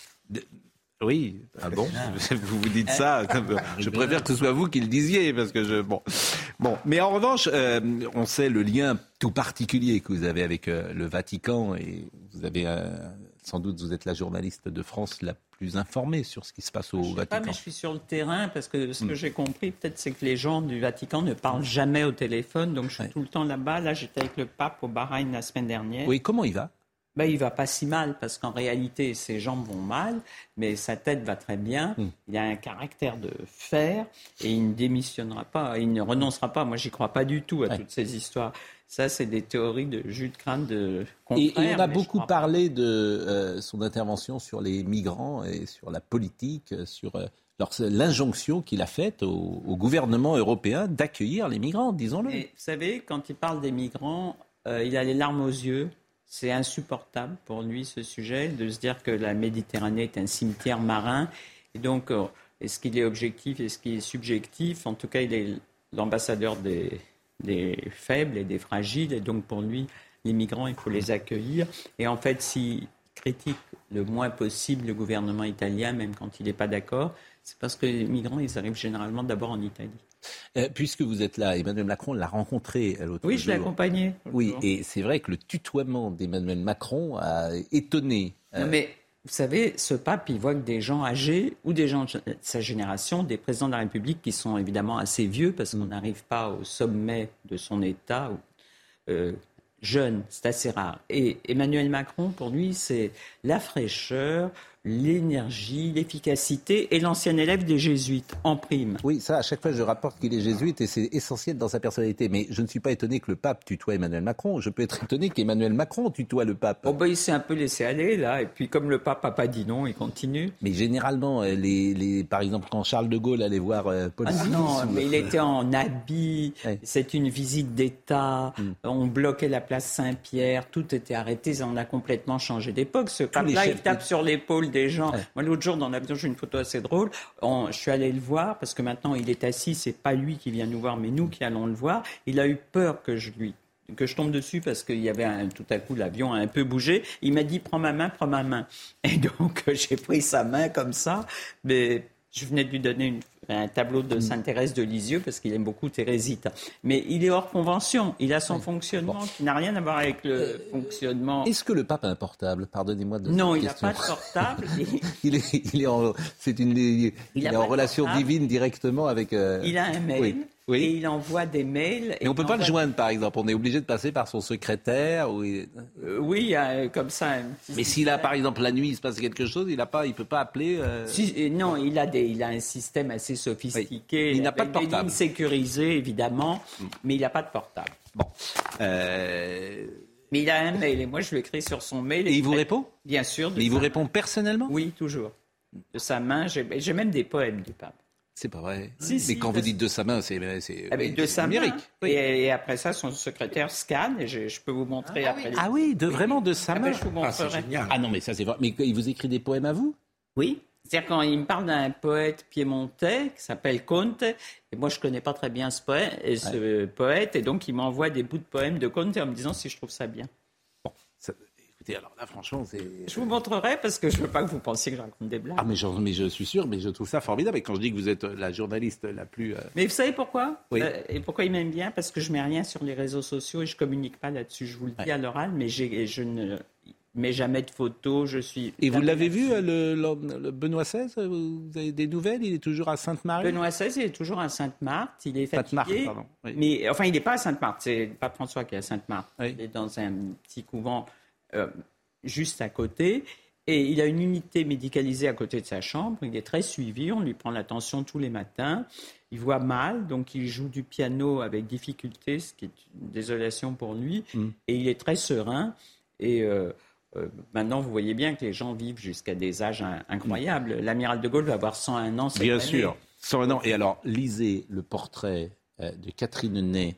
Oui. Ah bon? Vous vous dites ça Je préfère que ce soit vous qui le disiez parce que je bon bon. Mais en revanche, euh, on sait le lien tout particulier que vous avez avec euh, le Vatican et vous avez sans doute vous êtes la journaliste de France la plus informée sur ce qui se passe au Je sais pas, Vatican. mais je suis sur le terrain parce que ce que Hmm. j'ai compris, peut-être, c'est que les gens du Vatican ne parlent jamais au téléphone. Donc, je suis tout le temps là-bas. Là, j'étais avec le pape au Bahreïn la semaine dernière. Oui, comment il va? Ben, il va pas si mal parce qu'en réalité, ses jambes vont mal, mais sa tête va très bien. Hmm. Il a un caractère de fer et il ne démissionnera pas, il ne renoncera pas. Moi, j'y crois pas du tout à toutes ces histoires. Ça, c'est des théories de jus de crâne de Et, on a beaucoup parlé de euh, son intervention sur les migrants et sur la politique, euh, sur euh, l'injonction qu'il a faite au, au gouvernement européen d'accueillir les migrants, disons-le. Vous savez, quand il parle des migrants, euh, il a les larmes aux yeux. C'est insupportable pour lui ce sujet de se dire que la Méditerranée est un cimetière marin. Et donc, est-ce qu'il est objectif, est-ce qu'il est subjectif? En tout cas, il est l'ambassadeur des, des faibles et des fragiles. Et donc, pour lui, les migrants, il faut les accueillir. Et en fait, s'il critique le moins possible le gouvernement italien, même quand il n'est pas d'accord, c'est parce que les migrants, ils arrivent généralement d'abord en Italie. Euh, puisque vous êtes là, Emmanuel Macron l'a rencontré euh, l'autre Oui, je l'ai accompagné. Oui, jour. et c'est vrai que le tutoiement d'Emmanuel Macron a étonné. Non, euh, mais vous savez, ce pape, il voit que des gens âgés ou des gens de sa génération, des présidents de la République qui sont évidemment assez vieux parce qu'on n'arrive pas au sommet de son État, euh, jeunes, c'est assez rare. Et Emmanuel Macron, pour lui, c'est la fraîcheur, l'énergie, l'efficacité et l'ancien élève des jésuites en prime. Oui, ça, à chaque fois, je rapporte qu'il est jésuite et c'est essentiel dans sa personnalité. Mais je ne suis pas étonné que le pape tutoie Emmanuel Macron. Je peux être étonné qu'Emmanuel Macron tutoie le pape. Bon, ben, il s'est un peu laissé aller, là. Et puis, comme le pape n'a pas dit non, il continue. Mais généralement, euh, les, les, par exemple, quand Charles de Gaulle allait voir euh, Paul Ah non, ou- mais il était en habit, c'est une visite d'État, Hmm. on bloquait la place Saint-Pierre, tout était arrêté, on a complètement changé d'époque. Ce pape-là, il tape sur l'épaule des gens. Moi, l'autre jour, dans l'avion, j'ai une photo assez drôle, On- je suis allé le voir, parce que maintenant, il est assis, c'est pas lui qui vient nous voir, mais nous qui allons le voir. Il a eu peur que je lui que je tombe dessus parce qu'il y avait un, tout à coup l'avion a un peu bougé. Il m'a dit prends ma main, prends ma main. Et donc j'ai pris sa main comme ça, mais je venais de lui donner une- un tableau de Sainte Thérèse de Lisieux parce qu'il aime beaucoup Thérésite. Mais il est hors convention, il a son fonctionnement qui n'a rien à voir avec le fonctionnement. Est-ce que le pape a un portable Pardonnez-moi de Non, cette il n'a pas de portable. il est, il est en, c'est une, il, Il a est pas en de relation divine directement avec. euh, Il a un mail Oui. Oui. et il envoie des mails. Et on peut il pas le joindre, par exemple. On est obligé de passer par son secrétaire. Ou Euh, oui, a comme ça. Mais s'il a, par exemple, la nuit, il se passe quelque chose, il il peut pas appeler. euh, Si- euh, non, il a, des, il a un système assez sophistiqué. Il n'a pas de des portable. lignes sécurisées, évidemment, mais il n'a pas de portable. Bon. Euh, Mais il a un mail et moi je lui écris sur son mail. Et il vous répond Bien sûr. Mais il vous répond personnellement? Oui, toujours. De sa main, j'ai même des poèmes du pape. C'est pas vrai. Si, Mais si, quand vous dites de sa main, c'est Avec oui, de sa numérique. Et, et après ça, son secrétaire scanne et je, je peux vous montrer après. les- Ah oui, de vraiment de sa Ah main. je vous montrerai. Ah non, mais ça c'est vrai. Mais il vous écrit des poèmes à vous? Oui. C'est-à-dire quand il me parle d'un poète piémontais qui s'appelle Conte, et moi je connais pas très bien ce poète, et, ce poète, et donc il m'envoie des bouts de poèmes de Conte en me disant si je trouve ça bien. Alors là, franchement, c'est. Je vous montrerai parce que je veux pas que vous pensiez que je raconte des blagues. Ah, mais, je suis sûr, mais je trouve ça formidable. Et quand je dis que vous êtes la journaliste la plus. euh, Mais vous savez pourquoi? Oui. Euh, Et pourquoi il m'aime bien? Parce que je mets rien sur les réseaux sociaux et je communique pas là-dessus. Je vous le dis à l'oral, mais je ne mets jamais de photos. Je suis. Et vous l'avez vu, euh, le, le- le Benoît XVI Vous avez des nouvelles? Il est toujours à Sainte-Marie? Benoît XVI, il est toujours à Sainte-Marthe. Il est Sainte-Marthe, fatigué. pardon, oui. Mais enfin, il n'est pas à Sainte-Marthe. C'est pape François qui est à Sainte-Marthe. Il est dans un petit couvent euh, juste à côté. Et il a une unité médicalisée à côté de sa chambre. Il est très suivi. On lui prend l'attention tous les matins. Il voit mal, donc il joue du piano avec difficulté, ce qui est une désolation pour lui. Mm. Et il est très serein. Et euh, euh, maintenant, vous voyez bien que les gens vivent jusqu'à des âges in- incroyables. L'amiral de Gaulle va avoir 101 ans cette Bien année. sûr. 101 ans. Et alors, lisez le portrait euh, de Catherine Ney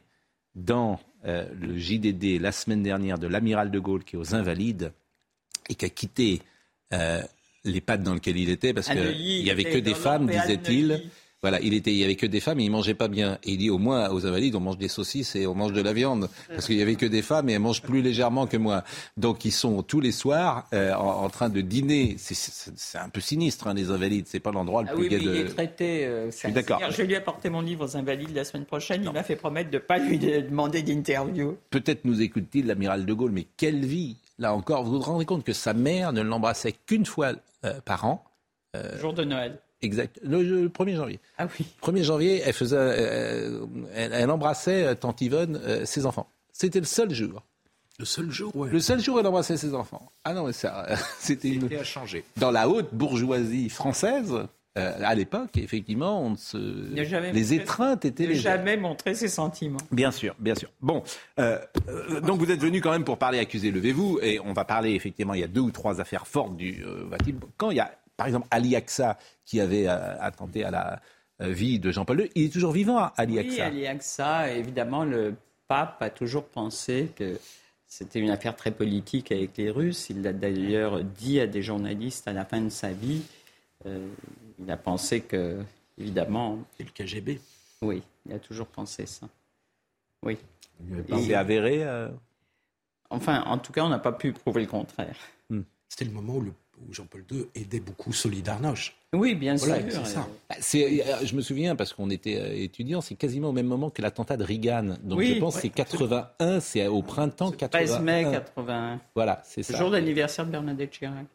dans euh, le JDD la semaine dernière de l'amiral de Gaulle qui est aux Invalides et qui a quitté euh, les pattes dans lesquelles il était parce qu'il n'y avait que des femmes, disait-il. Voilà, il était, il y avait que des femmes et il mangeait pas bien. Et il dit au moins aux invalides, on mange des saucisses et on mange de la viande parce qu'il y avait que des femmes et elles mangent plus légèrement que moi. Donc ils sont tous les soirs euh, en, en train de dîner. C'est- un peu sinistre hein, les invalides. C'est pas l'endroit le Ah plus oui, gai de. il est traité. euh, d'accord. Je vais lui apporter mon livre aux Invalides la semaine prochaine. Il m'a fait promettre de ne pas lui demander d'interview. Peut-être nous écoute-t-il l'amiral de Gaulle, mais quelle vie Là encore, vous vous rendez compte que sa mère ne l'embrassait qu'une fois euh, par an. Euh, Jour de Noël. Exact. Le, le 1er janvier. Ah oui. 1er janvier, elle, faisait, euh, elle, elle embrassait, euh, tante Yvonne, euh, ses enfants. C'était le seul jour. Le seul jour, ouais. Le seul jour où elle embrassait ses enfants. Ah non, mais ça, euh, c'était une... C'était à changer. Dans la haute bourgeoisie française, euh, à l'époque, effectivement, on ne se... n'a jamais les étreintes étaient Ne légères. jamais montrer ses sentiments. Bien sûr, bien sûr. Bon, euh, euh, donc vous êtes venu quand même pour parler accusé, levez-vous, et on va parler effectivement, il y a deux ou trois affaires fortes du euh, Vatican. Quand il y a, par exemple, Ali Aksa qui avait euh, attenté à la euh, vie de Jean-Paul II, il est toujours vivant, Ali Oui, Aksa. Ali Aksa, évidemment, le pape a toujours pensé que c'était une affaire très politique avec les Russes. Il l'a d'ailleurs dit à des journalistes à la fin de sa vie. Euh, il a pensé que, évidemment. C'est le KGB. Oui, il a toujours pensé ça. Oui. C'est avéré euh, Enfin, en tout cas, on n'a pas pu prouver le contraire. C'était le moment où, le- où Jean-Paul II aidait beaucoup Solidarność. Oui, bien Voilà, sûr. c'est ça. Bah, c'est- euh, je me souviens, parce qu'on était euh, étudiants, c'est quasiment au même moment que l'attentat de Reagan. Donc Oui, je pense que c'est 81, c'est au printemps 81. 13 mai 81. Voilà, c'est Le ça. jour d'anniversaire de Bernadette Chirac.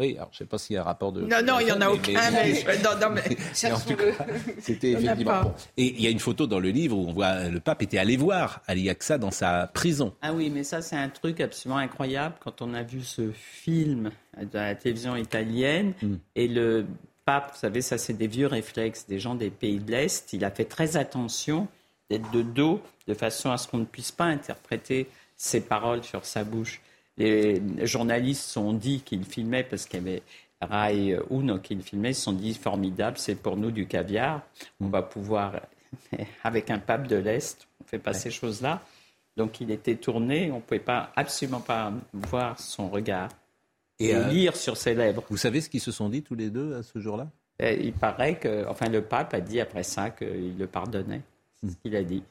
Oui, alors je ne sais pas s'il y a un rapport de. Non, non, il y en a aucun, mais- non, non, mais en tout cherchons-le. cas, C'était effectivement. bon. Et il y a une photo dans le livre où on voit euh, le pape était allé voir Ali Aksa dans sa prison. Ah oui, mais ça, c'est un truc absolument incroyable quand on a vu ce film de la télévision italienne. Hmm. Et le pape, vous savez, ça, c'est des vieux réflexes des gens des pays de l'Est. Il a fait très attention d'être de dos de façon à ce qu'on ne puisse pas interpréter ses paroles sur sa bouche. Les journalistes sont dit qu'il filmait parce qu'il y avait Rai Uno qui le filmait. Ils se sont dit formidable, c'est pour nous du caviar. On va pouvoir, avec un pape de l'Est, on ne fait pas ces choses-là. Donc il était tourné, on ne pouvait pas, absolument pas voir son regard et, euh, lire sur ses lèvres. Vous savez ce qu'ils se sont dit tous les deux à ce jour-là? Et il paraît que, enfin, le pape a dit après ça qu'il le pardonnait. C'est Hmm. ce qu'il a dit.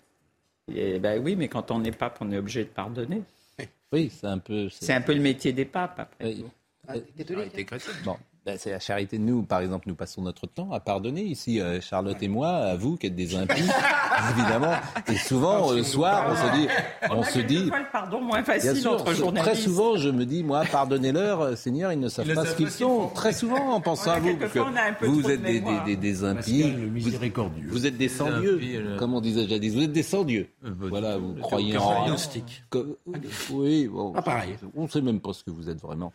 Et ben oui, mais quand on est pape, on est obligé de pardonner. Oui, c'est un peu. C'est un peu le métier des papes après. Oui. tout. Bon, ben, c'est la charité de nous, par exemple, nous passons notre temps à pardonner ici, euh, Charlotte et moi, à vous qui êtes des impies, évidemment. Et souvent, euh, le soir, on se dit, on se dit, le pardon moins Bien facile sûr, entre très souvent, je me dis, moi, pardonnez-leur, euh, Seigneur, ils ne savent Ils pas ce qu'ils sont. Très souvent, en pensant à vous, que on vous êtes des, mémoire. des, des, des impies. Pascal. Vous êtes des sans-dieux, comme on disait jadis. Vous êtes des sans-dieux. Voilà, vous croyez en... Que- Oui, bon, pareil. on ne sait même pas ce que vous êtes vraiment.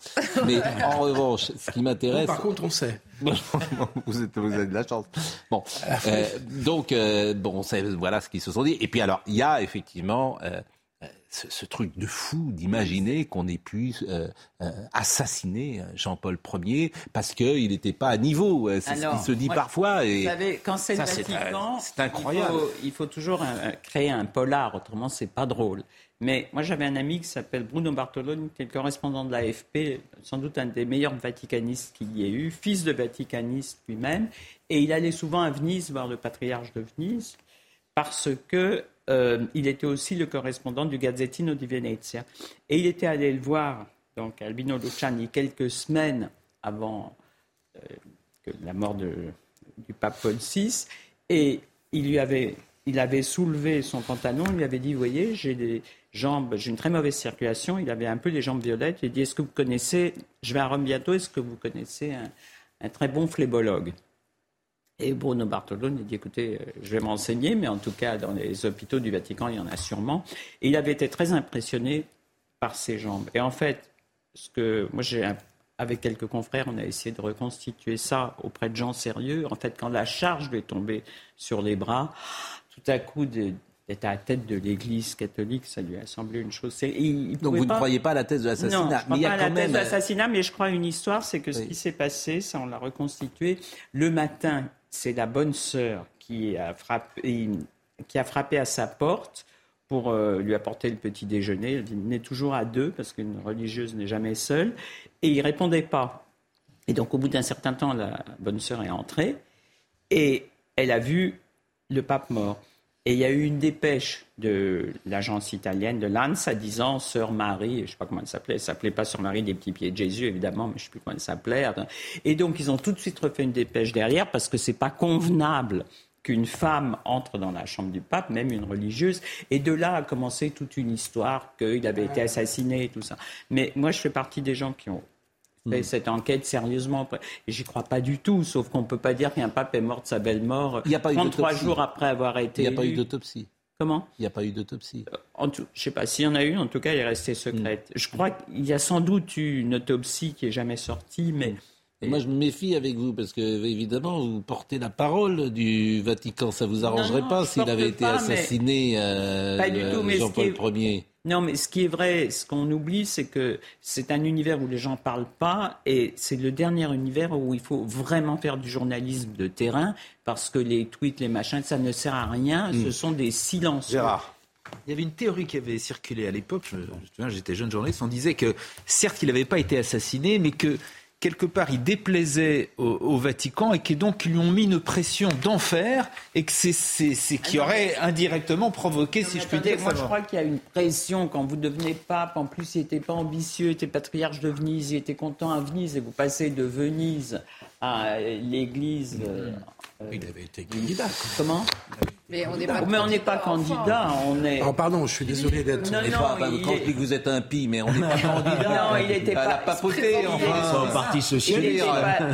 Mais en revanche, ce qui m'intéresse... Par contre, on sait. vous, êtes, vous avez de la chance. Bon, euh, donc, euh, bon, c'est- voilà ce qu'ils se sont dit. Et puis alors, il y a effectivement euh, ce, ce truc de fou d'imaginer qu'on ait pu euh, euh, assassiner Jean-Paul Ier parce qu'il n'était pas à niveau. C'est ce qui se dit moi, parfois. Et Vous savez, quand c'est le Vatican, c'est incroyable. Il faut, il faut toujours un- créer un polar, autrement c'est pas drôle. Mais moi j'avais un ami qui s'appelle Bruno Bartolone, qui est le correspondant de l'AFP, sans doute un des meilleurs vaticanistes qu'il y ait eu, fils de vaticaniste lui-même, et il allait souvent à Venise voir le patriarche de Venise parce que euh, il était aussi le correspondant du Gazzettino di Venezia. Et il était allé le voir, donc Albino Luciani, quelques semaines avant euh, la mort du pape Paul VI, et il lui avait, il avait soulevé son pantalon, il lui avait dit, voyez, j'ai des jambes, j'ai une très mauvaise circulation, il avait un peu les jambes violettes, il dit, est-ce que vous connaissez, je vais à Rome bientôt, est-ce que vous connaissez un, très bon phlébologue? Et Bruno Bartolone, dit écoutez, euh, je vais m'enseigner, mais en tout cas, dans les hôpitaux du Vatican, il y en a sûrement. Et il avait été très impressionné par ses jambes. Et en fait, ce que moi, j'ai avec quelques confrères, on a essayé de reconstituer ça auprès de gens sérieux. En fait, quand la charge lui est tombée sur les bras, tout à coup, de- d'être à la tête de l'Église catholique, ça lui a semblé une chose. il- Donc vous ne croyez pas à la thèse de non, l'assassinat je crois il y pas a à la thèse de l'assassinat, mais je crois à une histoire, c'est que ce qui s'est passé, ça on l'a reconstitué, le matin, c'est la bonne sœur qui a frappé, qui a frappé à sa porte pour euh, lui apporter le petit déjeuner. Elle venait toujours à deux, parce qu'une religieuse n'est jamais seule, et il répondait pas. Et donc au bout d'un certain temps, la bonne sœur est entrée, et elle a vu le pape mort. Et il y a eu une dépêche de l'agence italienne de l'ANSA disant Sœur Marie, je ne sais pas comment elle s'appelait, elle s'appelait pas Sœur Marie des petits pieds de Jésus, évidemment, mais je ne sais plus comment elle s'appelait. Et donc ils ont tout de suite refait une dépêche derrière parce que c'est pas convenable qu'une femme entre dans la chambre du pape, même une religieuse. Et de là a commencé toute une histoire qu'il avait été assassiné et tout ça. Mais moi, je fais partie des gens qui ont fait cette enquête sérieusement. J'y crois pas du tout, sauf qu'on peut pas dire qu'un pape est mort de sa belle mort Il n'y a pas eu 33 d'autopsie. jours après avoir été Il n'y a pas eu d'autopsie. Comment? Il n'y a pas eu d'autopsie. En tout, je sais pas s'il y en a eu, en tout cas, elle est restée secrète. Je crois qu'il y a sans doute eu une autopsie qui est jamais sortie, mais Et moi, je me méfie avec vous parce que, évidemment, vous portez la parole du Vatican. Ça vous arrangerait Non, non, pas s'il avait été pas, assassiné, euh, ce Jean-Paul Ier. Non, mais ce qui est vrai, ce qu'on oublie, c'est que c'est un univers où les gens parlent pas, et c'est le dernier univers où il faut vraiment faire du journalisme de terrain, parce que les tweets, les machins, ça ne sert à rien. Hmm. Ce sont des silences. Gérard. Il y avait une théorie qui avait circulé à l'époque, je me je me souviens, j'étais jeune journaliste, on disait que certes il n'avait pas été assassiné, mais que quelque part il déplaisait au, au Vatican et que donc ils lui ont mis une pression d'enfer et que c'est c'est- c'est qui aurait indirectement provoqué, si je puis dire, moi je crois qu'il y a une pression quand vous devenez pape. En plus, il n'était pas ambitieux, il était patriarche de Venise, il était content à Venise, et vous passez de Venise à l'église. euh, Il avait été candidat. Comment Mais on n'est pas, mais on n'est pas candidat, on est. Oh, pardon, je suis désolé d'être. Non, Et non, pas- pas- il quand est- je dis que vous êtes impie, mais on n'est pas candidat. Non, il était à la pas- papauté, il enfin. était- Son parti Il social. n'était pas,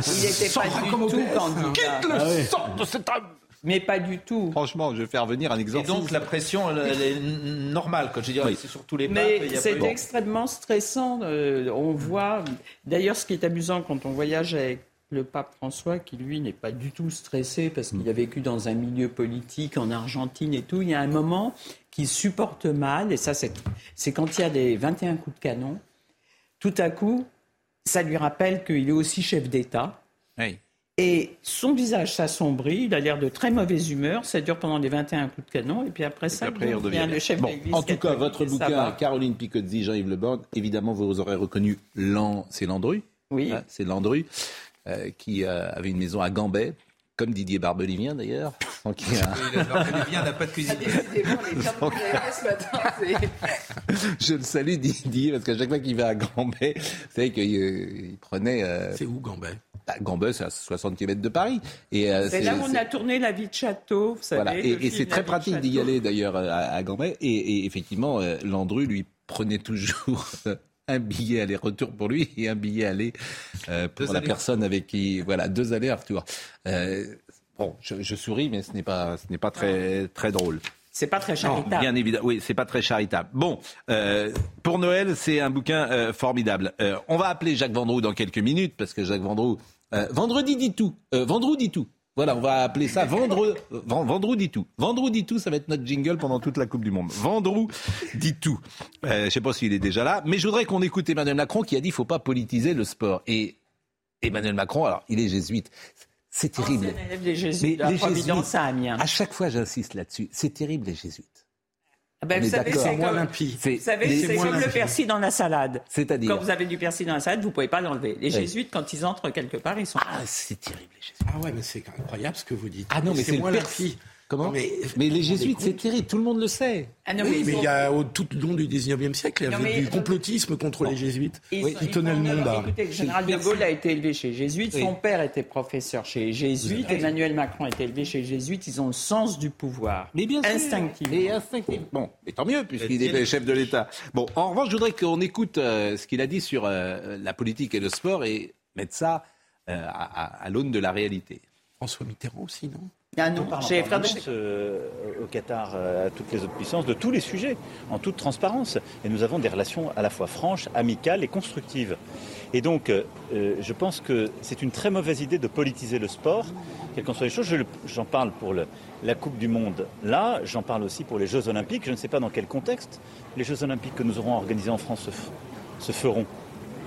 il pas du comme au tout candidat. Quitte le Ah sang de cet homme Mais pas du tout. Franchement, je vais faire venir un Et exorcisme. donc la pression elle, elle est normale, quand je Oui. c'est sur tous les. Mais il c'est pas- extrêmement stressant. euh, on voit. D'ailleurs, ce qui est amusant quand on voyage avec le pape François, qui lui n'est pas du tout stressé parce qu'il a vécu dans un milieu politique en Argentine et tout, il y a un moment qu'il supporte mal, et ça, c'est quand il y a des 21 coups de canon. Tout à coup, ça lui rappelle qu'il est aussi chef d'État. Oui. Et son visage s'assombrit, il a l'air de très mauvaise humeur, ça dure pendant les 21 coups de canon, et puis après ça, Après, il devient le chef Bon, En tout cas, votre bouquin. Caroline Picozzi, Jean-Yves Le évidemment, vous aurez reconnu Lan, c'est Landru. Oui. Hein, c'est Landru, euh, qui euh, avait une maison à Gambais, comme Didier Barbelivien d'ailleurs. A- Bien, n'a pas de cuisine. C'est. Je le salue Didier, parce qu'à chaque fois qu'il va à Gambais, vous savez qu'il euh, il prenait... euh, C'est où Gambais bah, Gambais, c'est à 60 km de Paris. Et, euh, C'est là où on a tourné La vie de château, vous savez. Voilà. Et, c'est très pratique d'y aller d'ailleurs à, à Gambais. Et, et effectivement, euh, Landru lui prenait toujours un billet aller-retour pour lui et un billet aller euh, pour Deux la allers- personne avec qui, voilà, deux allers-retours. Euh, bon, je, je souris, mais ce n'est pas, ce n'est pas très, très drôle. C'est pas très Non, charitable. bien évidemment, oui, c'est pas très charitable. Bon, euh, pour Noël, c'est un bouquin euh, formidable. Euh, on va appeler Jacques Vendroux dans quelques minutes parce que Jacques Vendroux, euh, vendredi dit tout, euh, Vendroux dit tout. Voilà, on va appeler ça Vendrou, Vendrou dit tout. Vendrou dit tout, ça va être notre jingle pendant toute la Coupe du Monde. Vendrou dit tout. Euh, je ne sais pas s'il est déjà là, mais je voudrais qu'on écoute Emmanuel Macron qui a dit qu'il ne faut pas politiser le sport. Et Emmanuel Macron, alors, il est jésuite. C'est terrible. Élève des jésuites, à les Providence, à Amiens. à chaque fois j'insiste là-dessus, c'est terrible les jésuites. Ah ben, vous savez, c'est Moins limpide. C'est- vous savez, les- c'est moins comme le persil dans la salade. C'est-à-dire Quand vous avez du persil dans la salade, vous ne pouvez pas l'enlever. Les Oui. jésuites, quand ils entrent quelque part, ils sont. Ah, c'est terrible les jésuites. Ah ouais, mais c'est incroyable ce que vous dites. Ah non, mais c'est moins persil. limpide. Comment Non, mais, Mais les jésuites, c'est terrible, tout le monde le sait. Ah non, Oui, ils mais sont- il y a au tout le long du 19e siècle, il y Non, avait du complotisme contre les jésuites Ils oui, qui tenaient le monde à... Écoutez, le général de Gaulle a été élevé chez les jésuites. Oui. Son père était professeur chez les jésuites. Emmanuel Macron a été élevé chez les jésuites. Ils ont le sens du pouvoir. Mais bien sûr. Instinctif. Et instinctif. Bon, mais tant mieux, puisqu'il est chef de l'État. Bon, en revanche, je voudrais qu'on écoute euh, ce qu'il a dit sur euh, la politique et le sport et mettre ça euh, à, à- à l'aune de la réalité. François Mitterrand aussi, non? Ah non, Frédéric- euh, au Qatar, euh, à toutes les autres puissances, de tous les sujets, en toute transparence. Et nous avons des relations à la fois franches, amicales et constructives. Et donc, euh, je pense que c'est une très mauvaise idée de politiser le sport, quelles qu'en soient les choses. Je J'en parle pour le- la Coupe du Monde là, j'en parle aussi pour les Jeux Olympiques. Je ne sais pas dans quel contexte les Jeux Olympiques que nous aurons organisés en France se, se feront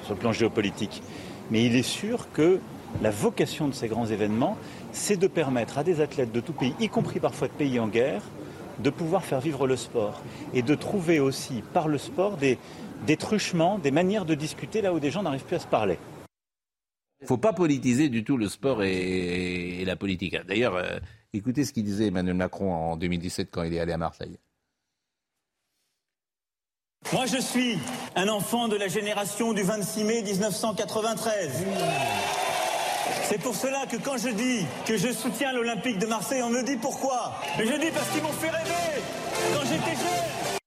sur le plan géopolitique. Mais il est sûr que la vocation de ces grands événements, c'est de permettre à des athlètes de tout pays, y compris parfois de pays en guerre, de pouvoir faire vivre le sport et de trouver aussi par le sport des, des truchements, des manières de discuter là où des gens n'arrivent plus à se parler. Il ne faut pas politiser du tout le sport et, et la politique. D'ailleurs, euh, écoutez ce qu'il disait Emmanuel Macron en 2017 quand il est allé à Marseille. Moi, je suis un enfant de la génération du 26 mai 1993. C'est pour cela que quand je dis que je soutiens l'Olympique de Marseille, on me dit pourquoi. Mais je dis parce qu'ils m'ont fait rêver quand j'étais jeune.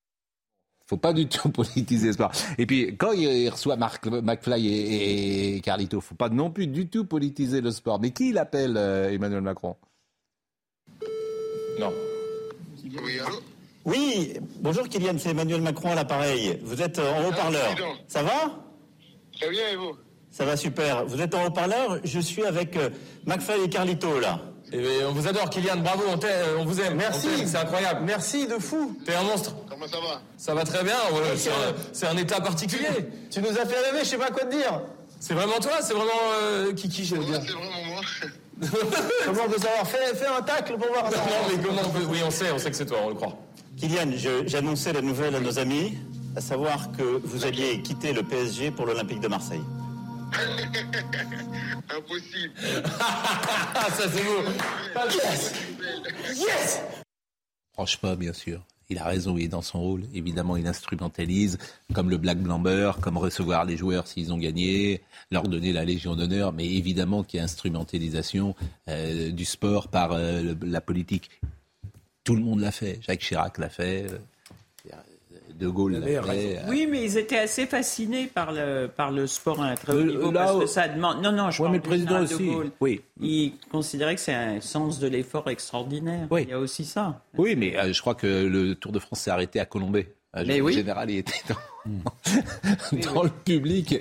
faut pas du tout politiser le sport. Et puis, quand il reçoit Marc, McFly et, et Carlito, faut pas non plus du tout politiser le sport. Mais qui il appelle euh, Emmanuel Macron? Non. Oui, bonjour Kylian, c'est Emmanuel Macron à l'appareil. Vous êtes euh, en haut-parleur. Ça va? Très bien, et vous? Ça va super. Vous êtes en haut-parleur, je suis avec euh, McFly et Carlito là. on vous adore, Kylian, bravo, on, t'aime, on vous aime. Merci. On t'aime, c'est incroyable. Merci de fou. T'es un monstre. Comment ça va? Ça va très bien, ouais, c'est, un, c'est un état particulier. Tu nous as fait rêver, je sais pas quoi te dire. C'est vraiment toi, c'est vraiment euh, Kiki, j'allais dire. C'est vraiment moi. Comment on peut savoir? Fais, fais un tacle pour voir. Non, mais comment on peut... Oui, on sait, on sait que c'est toi, on le croit. Kylian, je- j'annonçais la nouvelle à nos amis, à savoir que vous alliez quitter le PSG pour l'Olympique de Marseille. Impossible. Ça c'est beau. Yes Yes Franche pas, bien sûr. Il a raison, il est dans son rôle. Évidemment, il instrumentalise, comme le Black Blamber, comme recevoir les joueurs s'ils ont gagné, leur donner la Légion d'honneur. Mais évidemment qu'il y a instrumentalisation euh, du sport par euh, le- la politique. Tout le monde l'a fait. Jacques Chirac l'a fait. De Gaulle euh, Oui, mais ils étaient assez fascinés par le, par le sport à un très haut Euh, niveau là, parce que ça demande. Non, non, je ouais, mais le président de aussi. Gaulle. Oui. Il considérait que c'est un sens de l'effort extraordinaire. Oui. Il y a aussi ça. Oui, mais euh, je crois que le Tour de France s'est arrêté à Colombay. Mais en oui. général, il était dans, dans le public.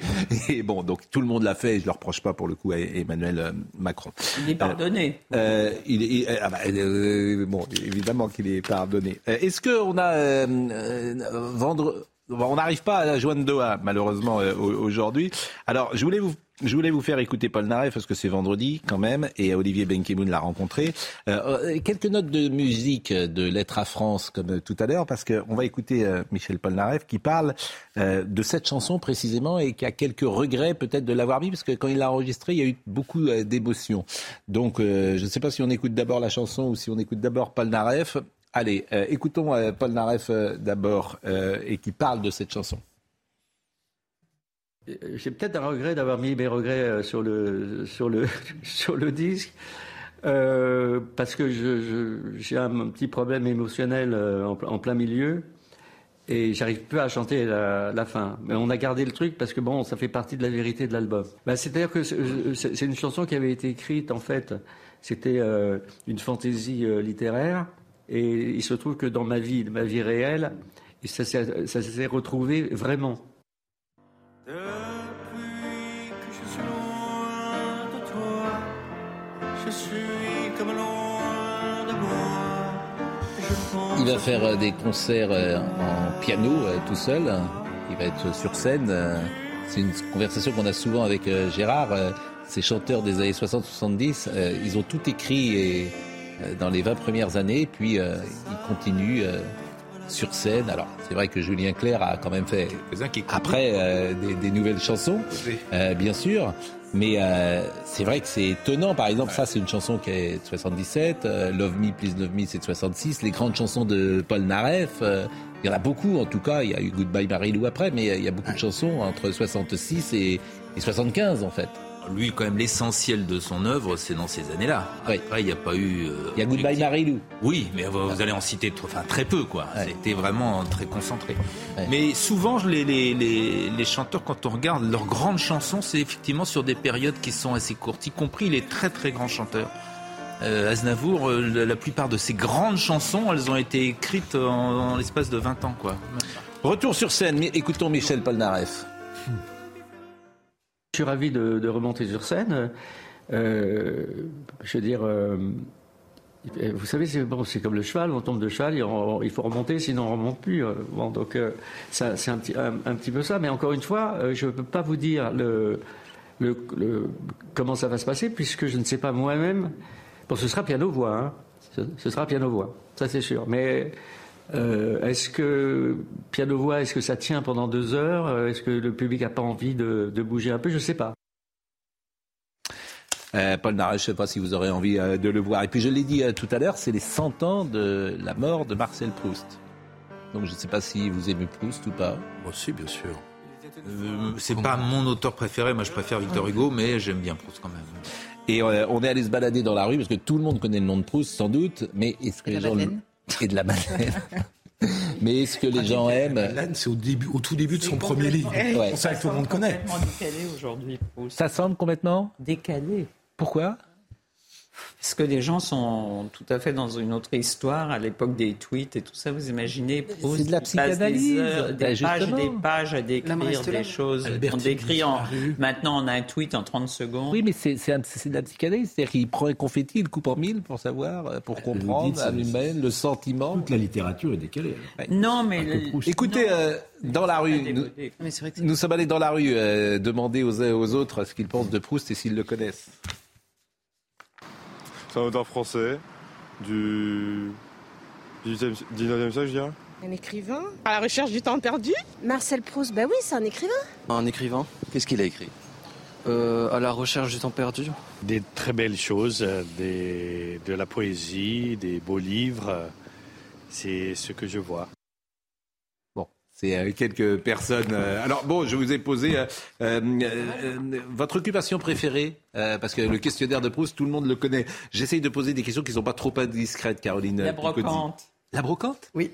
Et bon, donc tout le monde l'a fait et je ne le reproche pas pour le coup à Emmanuel euh, Macron. Il est pardonné. Euh, il est- il- ah bah, euh, bon, évidemment qu'il est pardonné. Euh, Est-ce qu'on a euh, euh, vendre on n'arrive pas à la joindre Doha, malheureusement, euh, au- aujourd'hui. Alors, je voulais vous, je voulais vous faire écouter Paul Naref parce que c'est vendredi quand même, et Olivier Benkemoun l'a rencontré. Euh, euh, quelques notes de musique de Lettres à France, comme tout à l'heure, parce qu'on va écouter euh, Michel Polnareff qui parle euh, de cette chanson précisément et qui a quelques regrets peut-être de l'avoir mis, parce que quand il l'a enregistrée, il y a eu beaucoup d'émotions. Donc, je ne sais pas si on écoute d'abord la chanson ou si on écoute d'abord Paul Naref. Allez, écoutons Paul Naref d'abord et qui parle de cette chanson. J'ai peut-être un regret d'avoir mis mes regrets euh, sur le, disque. euh, parce que j'ai un petit problème émotionnel euh, en, plein milieu et j'arrive plus à chanter la, fin. Mais on a gardé le truc parce que bon, ça fait partie de la vérité de l'album. Bah, C'est-à-dire que c'est une chanson qui avait été écrite en fait. C'était euh, une fantaisie euh, littéraire et il se trouve que dans ma vie, ma vie réelle, ça s'est retrouvé vraiment. Il va faire euh, des concerts euh, en piano euh, tout seul. Il va être sur scène. C'est une conversation qu'on a souvent avec Gérard. Ces chanteurs des années 60-70, ils ont tout écrit dans les 20 premières années, puis ils continuent sur scène. Alors, c'est vrai que Julien Clerc a quand même fait après euh, des, des nouvelles chansons, euh, bien sûr. Mais euh, c'est vrai que c'est étonnant. Par exemple, ça, c'est une chanson qui est de 77. euh, Love Me, Please Love Me, c'est de 66. Les grandes chansons de Paul Naref, euh, il y en a beaucoup, en tout cas. Il y a eu Goodbye Marilou après, mais il y a beaucoup de chansons entre 66 et, et 75, en fait. Lui, quand même, l'essentiel de son œuvre, c'est dans ces années-là. Après, il n'y a pas eu. euh, Il y a Goodbye Marilou. Oui, mais vous, vous allez en citer enfin, très peu, quoi. C'était vraiment très concentré. Mais souvent, les, les, les, les chanteurs, quand on regarde leurs grandes chansons, c'est effectivement sur des périodes qui sont assez courtes, y compris les très très grands chanteurs. Euh, Aznavour, euh, la, plupart de ses grandes chansons, elles ont été écrites en, en l'espace de 20 ans, quoi. Retour sur scène. Écoutons Michel Polnareff. suis ravi de, remonter sur scène. Euh, je veux dire, euh, vous savez, c'est bon, comme le cheval, on tombe de cheval, il, faut remonter, sinon on remonte plus. euh. Donc euh, c'est un petit, peu ça. Mais encore une fois, je ne peux pas vous dire comment ça va se passer, puisque je ne sais pas moi-même. Bon, ce sera piano-voix, hein. ce, ce sera piano-voix, ça c'est sûr. Mais euh, est-ce que piano-voix, est-ce que ça tient pendant deux heures? Euh, Est-ce que le public n'a pas envie de, de bouger un peu? Je ne sais pas. Euh, Paul Naref, je ne sais pas si vous aurez envie euh, de le voir. Et puis je l'ai dit euh, tout à l'heure, c'est les 100 ans de la mort de Marcel Proust. Donc je ne sais pas si vous aimez Proust ou pas. Moi aussi, bien sûr. Euh, c'est pas mon auteur préféré, moi je préfère Victor Hugo, mais j'aime bien Proust quand même. Et euh, on est allé se balader dans la rue parce que tout le monde connaît le nom de Proust, sans doute. Mais est-ce que les gens le- Madeleine. Et de la Madeleine. mais est-ce que les gens aiment Madeleine, c'est au début, au tout début de son premier livre. Ouais. C'est ça que tout le monde connaît. décalé aujourd'hui. Ça semble complètement Décalé. Pourquoi? Parce que les gens sont tout à fait dans une autre histoire à l'époque des tweets et tout ça? Vous imaginez Proust C'est de la psychanalyse. des, heures, des Ben, pages, des pages à décrire des choses. Albertine on décrit en. Maintenant, on a un tweet en 30 secondes. Oui, mais c'est de la psychanalyse. C'est-à-dire qu'il prend un confetti, il le coupe en mille pour savoir, euh, pour comprendre dites, à l'humaine le sentiment. Toute la littérature est décalée. Non, mais Écoutez, euh, dans la rue, nous, sommes allés dans la rue euh, demander aux uns et aux autres ce qu'ils pensent de Proust et s'ils le connaissent. C'est un auteur français du 19e siècle, je dirais. Un écrivain À la recherche du temps perdu Marcel Proust, bah oui, c'est un écrivain. Un écrivain Qu'est-ce qu'il a écrit? Euh, À la recherche du temps perdu. Des très belles choses, euh, des, de la poésie, des beaux livres. euh, C'est ce que je vois. C'est euh, quelques personnes. euh, alors bon, je vous ai posé euh, euh, euh, votre occupation préférée, euh, parce que le questionnaire de Proust, tout le monde le connaît. J'essaye de poser des questions qui ne sont pas trop indiscrètes, Caroline. La brocante. La brocante? Oui,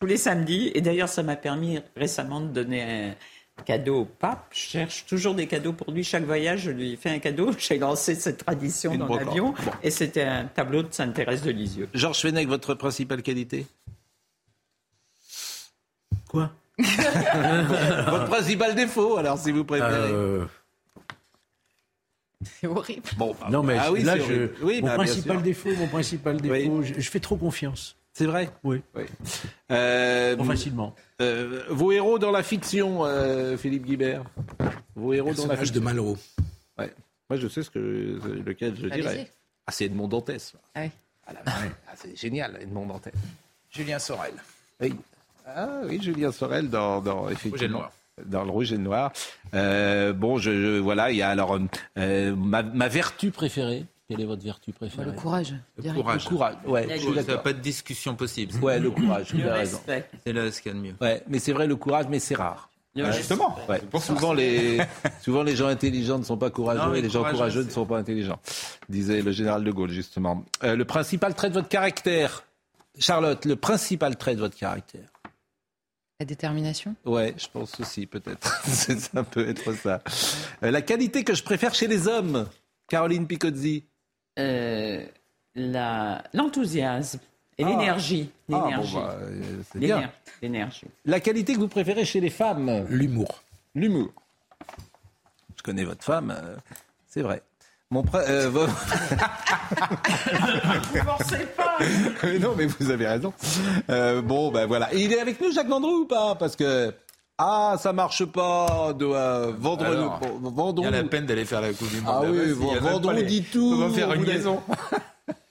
tous les samedis. Et d'ailleurs, ça m'a permis récemment de donner un cadeau au pape. Je cherche toujours des cadeaux pour lui. Chaque voyage, je lui fais un cadeau. J'ai lancé cette tradition Une dans l'avion. Bon. Et c'était un tableau de Sainte-Thérèse de Lisieux. Georges Fenech, votre principale qualité? Quoi? Votre principal défaut, alors, si vous préférez. Euh, C'est horrible. Bon, bah, non, mais ah oui, là, je. Oui, mon bah, principal défaut, mon principal défaut, je, je fais trop confiance. C'est vrai Oui. Euh, Trop facilement. euh, vos héros dans la fiction, euh, Philippe Guibert Vos héros dans la Personnage de fiction Malraux. Ouais. Moi, je sais ce que, lequel je dirais. Ah, c'est Edmond Dantès. Ah oui. Ah, ah, c'est génial, Edmond Dantès. Julien Sorel. Oui. Ah oui, Julien Sorel dans, dans effectivement, Rouge et le Noir. Dans le rouge et le noir. Euh, bon, je, je- voilà, il y a alors euh, ma, ma vertu préférée. Quelle est votre vertu préférée? Le courage. Le courage. Le courage. Ouais, je suis Ça n'a d'accord. pas de discussion possible. Ouais, le courage. Vous Le avez raison. respect. C'est là ce qu'il y a de mieux. Ouais, mais c'est vrai le courage, mais c'est rare. Ouais, justement. Ouais. Souvent les souvent les gens intelligents ne sont pas courageux Non, et les gens courageux, ne sont pas intelligents, disait le général de Gaulle justement. Euh, le principal trait de votre caractère, Charlotte, le principal trait de votre caractère. La détermination? Ouais, je pense aussi peut-être. C'est- ça peut être ça. Euh, la qualité que je préfère chez les hommes, Caroline Picozzi? Euh, la- L'enthousiasme et Ah. l'énergie. Ah, bon, L'énergie. bah, euh, L'énergie. La qualité que vous préférez chez les femmes? L'humour. L'humour. Je connais votre femme, c'est vrai. Mon pré- euh, vo- pas. Mais non, mais vous avez raison. Euh, bon, ben voilà. Et il est avec nous, Jacques Vendroux, ou pas? Parce que. Ah, ça marche pas de euh, vendre Alors, bon, Vendroux. Il y a la peine d'aller faire la Coupe du Monde. Ah oui, dit tout. On va faire une Vous liaison.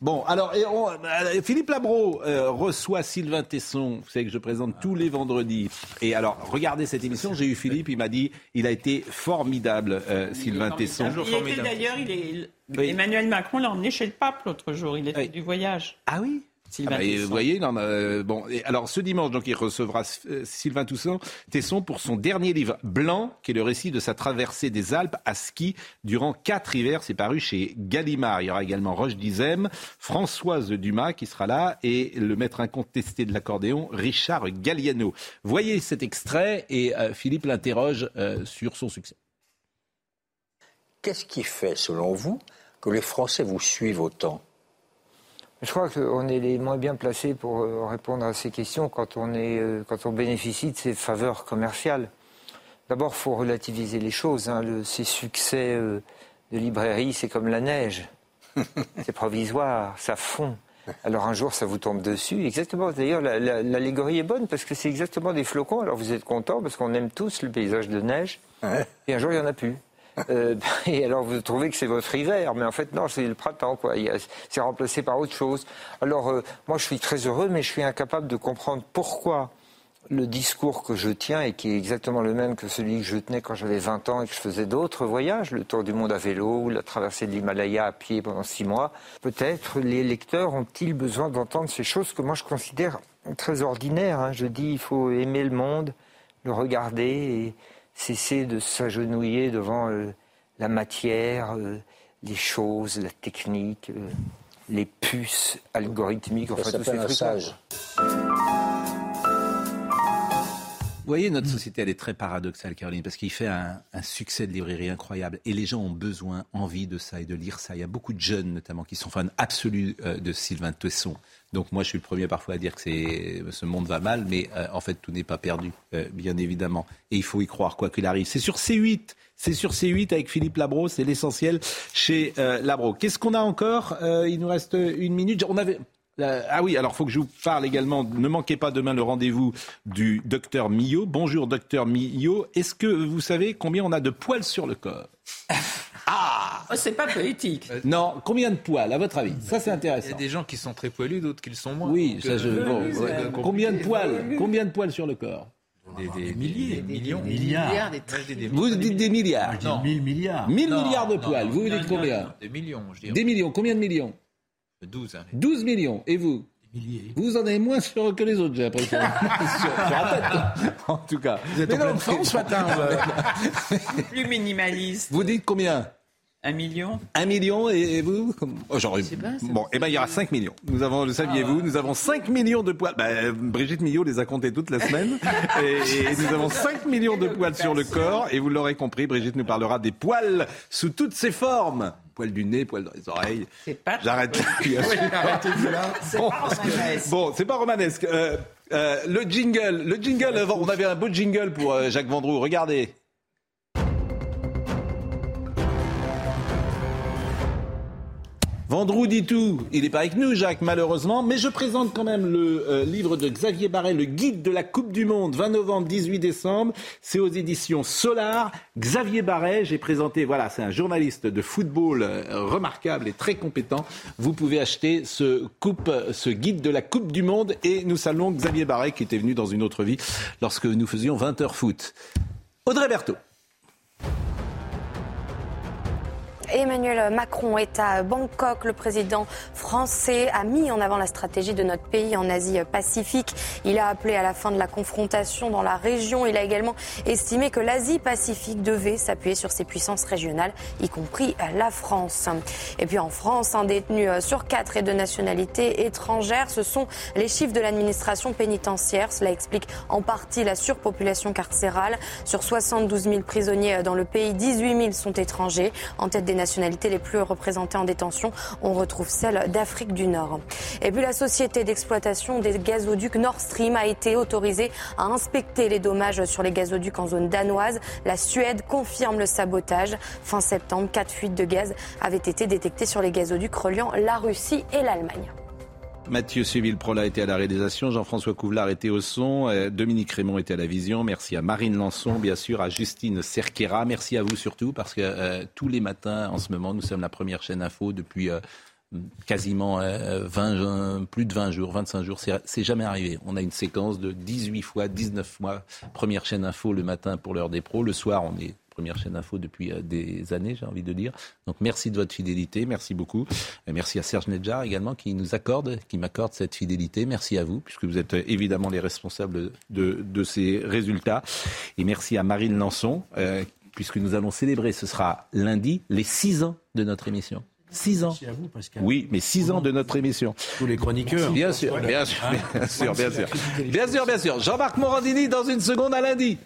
Bon, alors, et on- euh, Philippe Labro euh, reçoit Sylvain Tesson. Vous savez que je présente tous les vendredis. Et alors, regardez cette émission. J'ai eu Philippe, il m'a dit, il a été formidable, euh, Sylvain Tesson. Il était d'ailleurs, il est... Oui. Emmanuel Macron l'a emmené chez le pape l'autre jour. Il était du voyage. Ah oui? Sylvain Ah bah, vous voyez, euh, bon. Et alors, ce dimanche, donc, il recevra euh, Sylvain Toussaint, Tesson pour son dernier livre, Blanc, qui est le récit de sa traversée des Alpes à ski durant quatre hivers. C'est paru chez Gallimard. Il y aura également Roche Dizem, Françoise Dumas qui sera là et le maître incontesté de l'accordéon, Richard Galliano. Voyez cet extrait et euh, Philippe l'interroge euh, sur son succès. Qu'est-ce qui fait, selon vous, que les Français vous suivent autant? Je crois qu'on est les moins bien placés pour euh, répondre à ces questions quand on, est, euh, quand on bénéficie de ces faveurs commerciales. D'abord, il faut relativiser les choses. hein. Le- ces succès euh, de librairie, c'est comme la neige. c'est provisoire, ça fond. Alors un jour, ça vous tombe dessus. Exactement. D'ailleurs, la- la- l'allégorie est bonne parce que c'est exactement des flocons. Alors vous êtes content parce qu'on aime tous le paysage de neige. Et un jour, il n'y en a plus. Euh, et alors vous trouvez que c'est votre hiver, mais en fait non, c'est le printemps, quoi. C'est remplacé par autre chose. Alors euh, moi, je suis très heureux, mais je suis incapable de comprendre pourquoi le discours que je tiens et qui est exactement le même que celui que je tenais quand j'avais 20 ans et que je faisais d'autres voyages, le tour du monde à vélo ou la traversée de l'Himalaya à pied pendant six mois, peut-être les lecteurs ont-ils besoin d'entendre ces choses que moi je considère très ordinaires. hein. Je dis il faut aimer le monde, le regarder et cesser de s'agenouiller devant euh, la matière, euh, les choses, la technique, euh, les puces algorithmiques, Ça enfin tous ces trucs. sage. Vous voyez, notre société, elle est très paradoxale, Caroline, parce qu'il fait un, un succès de librairie incroyable. Et les gens ont besoin, envie de ça et de lire ça. Il y a beaucoup de jeunes, notamment, qui sont fans absolus de Sylvain Tesson. Donc moi, je suis le premier parfois à dire que ce monde va mal, mais euh, en fait, tout n'est pas perdu, euh, bien évidemment. Et il faut y croire, quoi qu'il arrive. C'est sur C8. C'est sur C8 avec Philippe Labro, c'est l'essentiel chez euh, Labro. Qu'est-ce qu'on a encore Euh, Il nous reste une minute. On avait... Euh, ah oui, alors il faut que je vous parle également. Ne manquez pas demain le rendez-vous du docteur Millot. Bonjour docteur Millot. Est-ce que vous savez combien on a de poils sur le corps? Oh, c'est pas poétique. Non, combien de poils à votre avis? Ça c'est Il y intéressant. a des gens qui sont très poilus, d'autres qui le sont moins. Oui, ça je. euh, bon, ouais. Combien de poils Combien de poils sur le corps? Des, des milliers, des millions. Milliards. des des Vous dites des milliards. Je dis 1000 milliards. 1000 Non, milliards de non, poils. non, vous vous dites non, combien? non, Des millions, je dirais. Des millions. Combien de millions? 12. allez. 12 millions. Et vous Vous en avez moins sur que les autres, j'ai l'impression. sur, sur la tête, en tout cas. Vous êtes Mais en non, pleine forme ce matin. Plus minimaliste. Vous dites combien Un million Un million et, et vous oh, pas, ça Bon, eh ben il y aura 5 millions. Nous avons, le saviez-vous, nous avons 5 millions de poils. Ben, Brigitte Millot les a comptés toute la semaine. et, et nous avons 5 millions de poils sur le corps. Et vous l'aurez compris, Brigitte nous parlera des poils sous toutes ses formes. Poils du nez, poils dans les oreilles. C'est pas. J'arrête sûr. C'est Bon, pas romanesque. Bon, c'est pas romanesque. Euh, euh, le jingle, le jingle, on avait un beau jingle pour euh, Jacques Vendroux. Regardez. Vendroux dit tout. Il n'est pas avec nous, Jacques, malheureusement, mais je présente quand même le euh, livre de Xavier Barret, le guide de la Coupe du Monde, 20 novembre, 18 décembre. C'est aux éditions Solar. Xavier Barret, j'ai présenté, voilà, c'est un journaliste de football euh, remarquable et très compétent. Vous pouvez acheter ce guide de la Coupe du Monde et nous saluons Xavier Barret qui était venu dans une autre vie lorsque nous faisions 20 heures foot. Audrey Berthaud. Emmanuel Macron est à Bangkok. Le président français a mis en avant la stratégie de notre pays en Asie-Pacifique. Il a appelé à la fin de la confrontation dans la région. Il a également estimé que l'Asie-Pacifique devait s'appuyer sur ses puissances régionales, y compris la France. Et puis en France, un détenu sur quatre est de nationalité étrangère. Ce sont les chiffres de l'administration pénitentiaire. Cela explique en partie la surpopulation carcérale. Sur 72 000 prisonniers dans le pays, 18 000 sont étrangers. En tête des nationalités les plus représentées en détention, on retrouve celle d'Afrique du Nord. Et puis la société d'exploitation des gazoducs Nord Stream a été autorisée à inspecter les dommages sur les gazoducs en zone danoise. La Suède confirme le sabotage. Fin septembre, quatre fuites de gaz avaient été détectées sur les gazoducs reliant la Russie et l'Allemagne. Mathieu Séville-Prola était à la réalisation, Jean-François Couvlar était au son, euh, Dominique Raymond était à la vision. Merci à Marine Lançon, bien sûr, à Justine Cerquera. Merci à vous surtout parce que euh, tous les matins, en ce moment, nous sommes la première chaîne info depuis euh, quasiment 20, plus de 20 jours, 25 jours. C'est- C'est jamais arrivé. On a une séquence de 18 fois, 19 fois première chaîne info le matin pour l'heure des pros. Le soir, on est première chaîne info depuis euh, des années, j'ai envie de dire. Donc merci de votre fidélité, merci beaucoup. Et merci à Serge Nedjar également qui nous accorde, qui m'accorde cette fidélité. Merci à vous, puisque vous êtes euh, évidemment les responsables de, de ces résultats. Et merci à Marine Lançon, euh, puisque nous allons célébrer, ce sera lundi, les six ans de notre émission. Six ans. Merci à vous, Pascal. Oui, mais six ans de notre émission. Tous les chroniqueurs. Bien sûr, bien sûr, bien sûr, bien sûr. Bien sûr, bien sûr. Jean-Marc Morandini dans une seconde à lundi.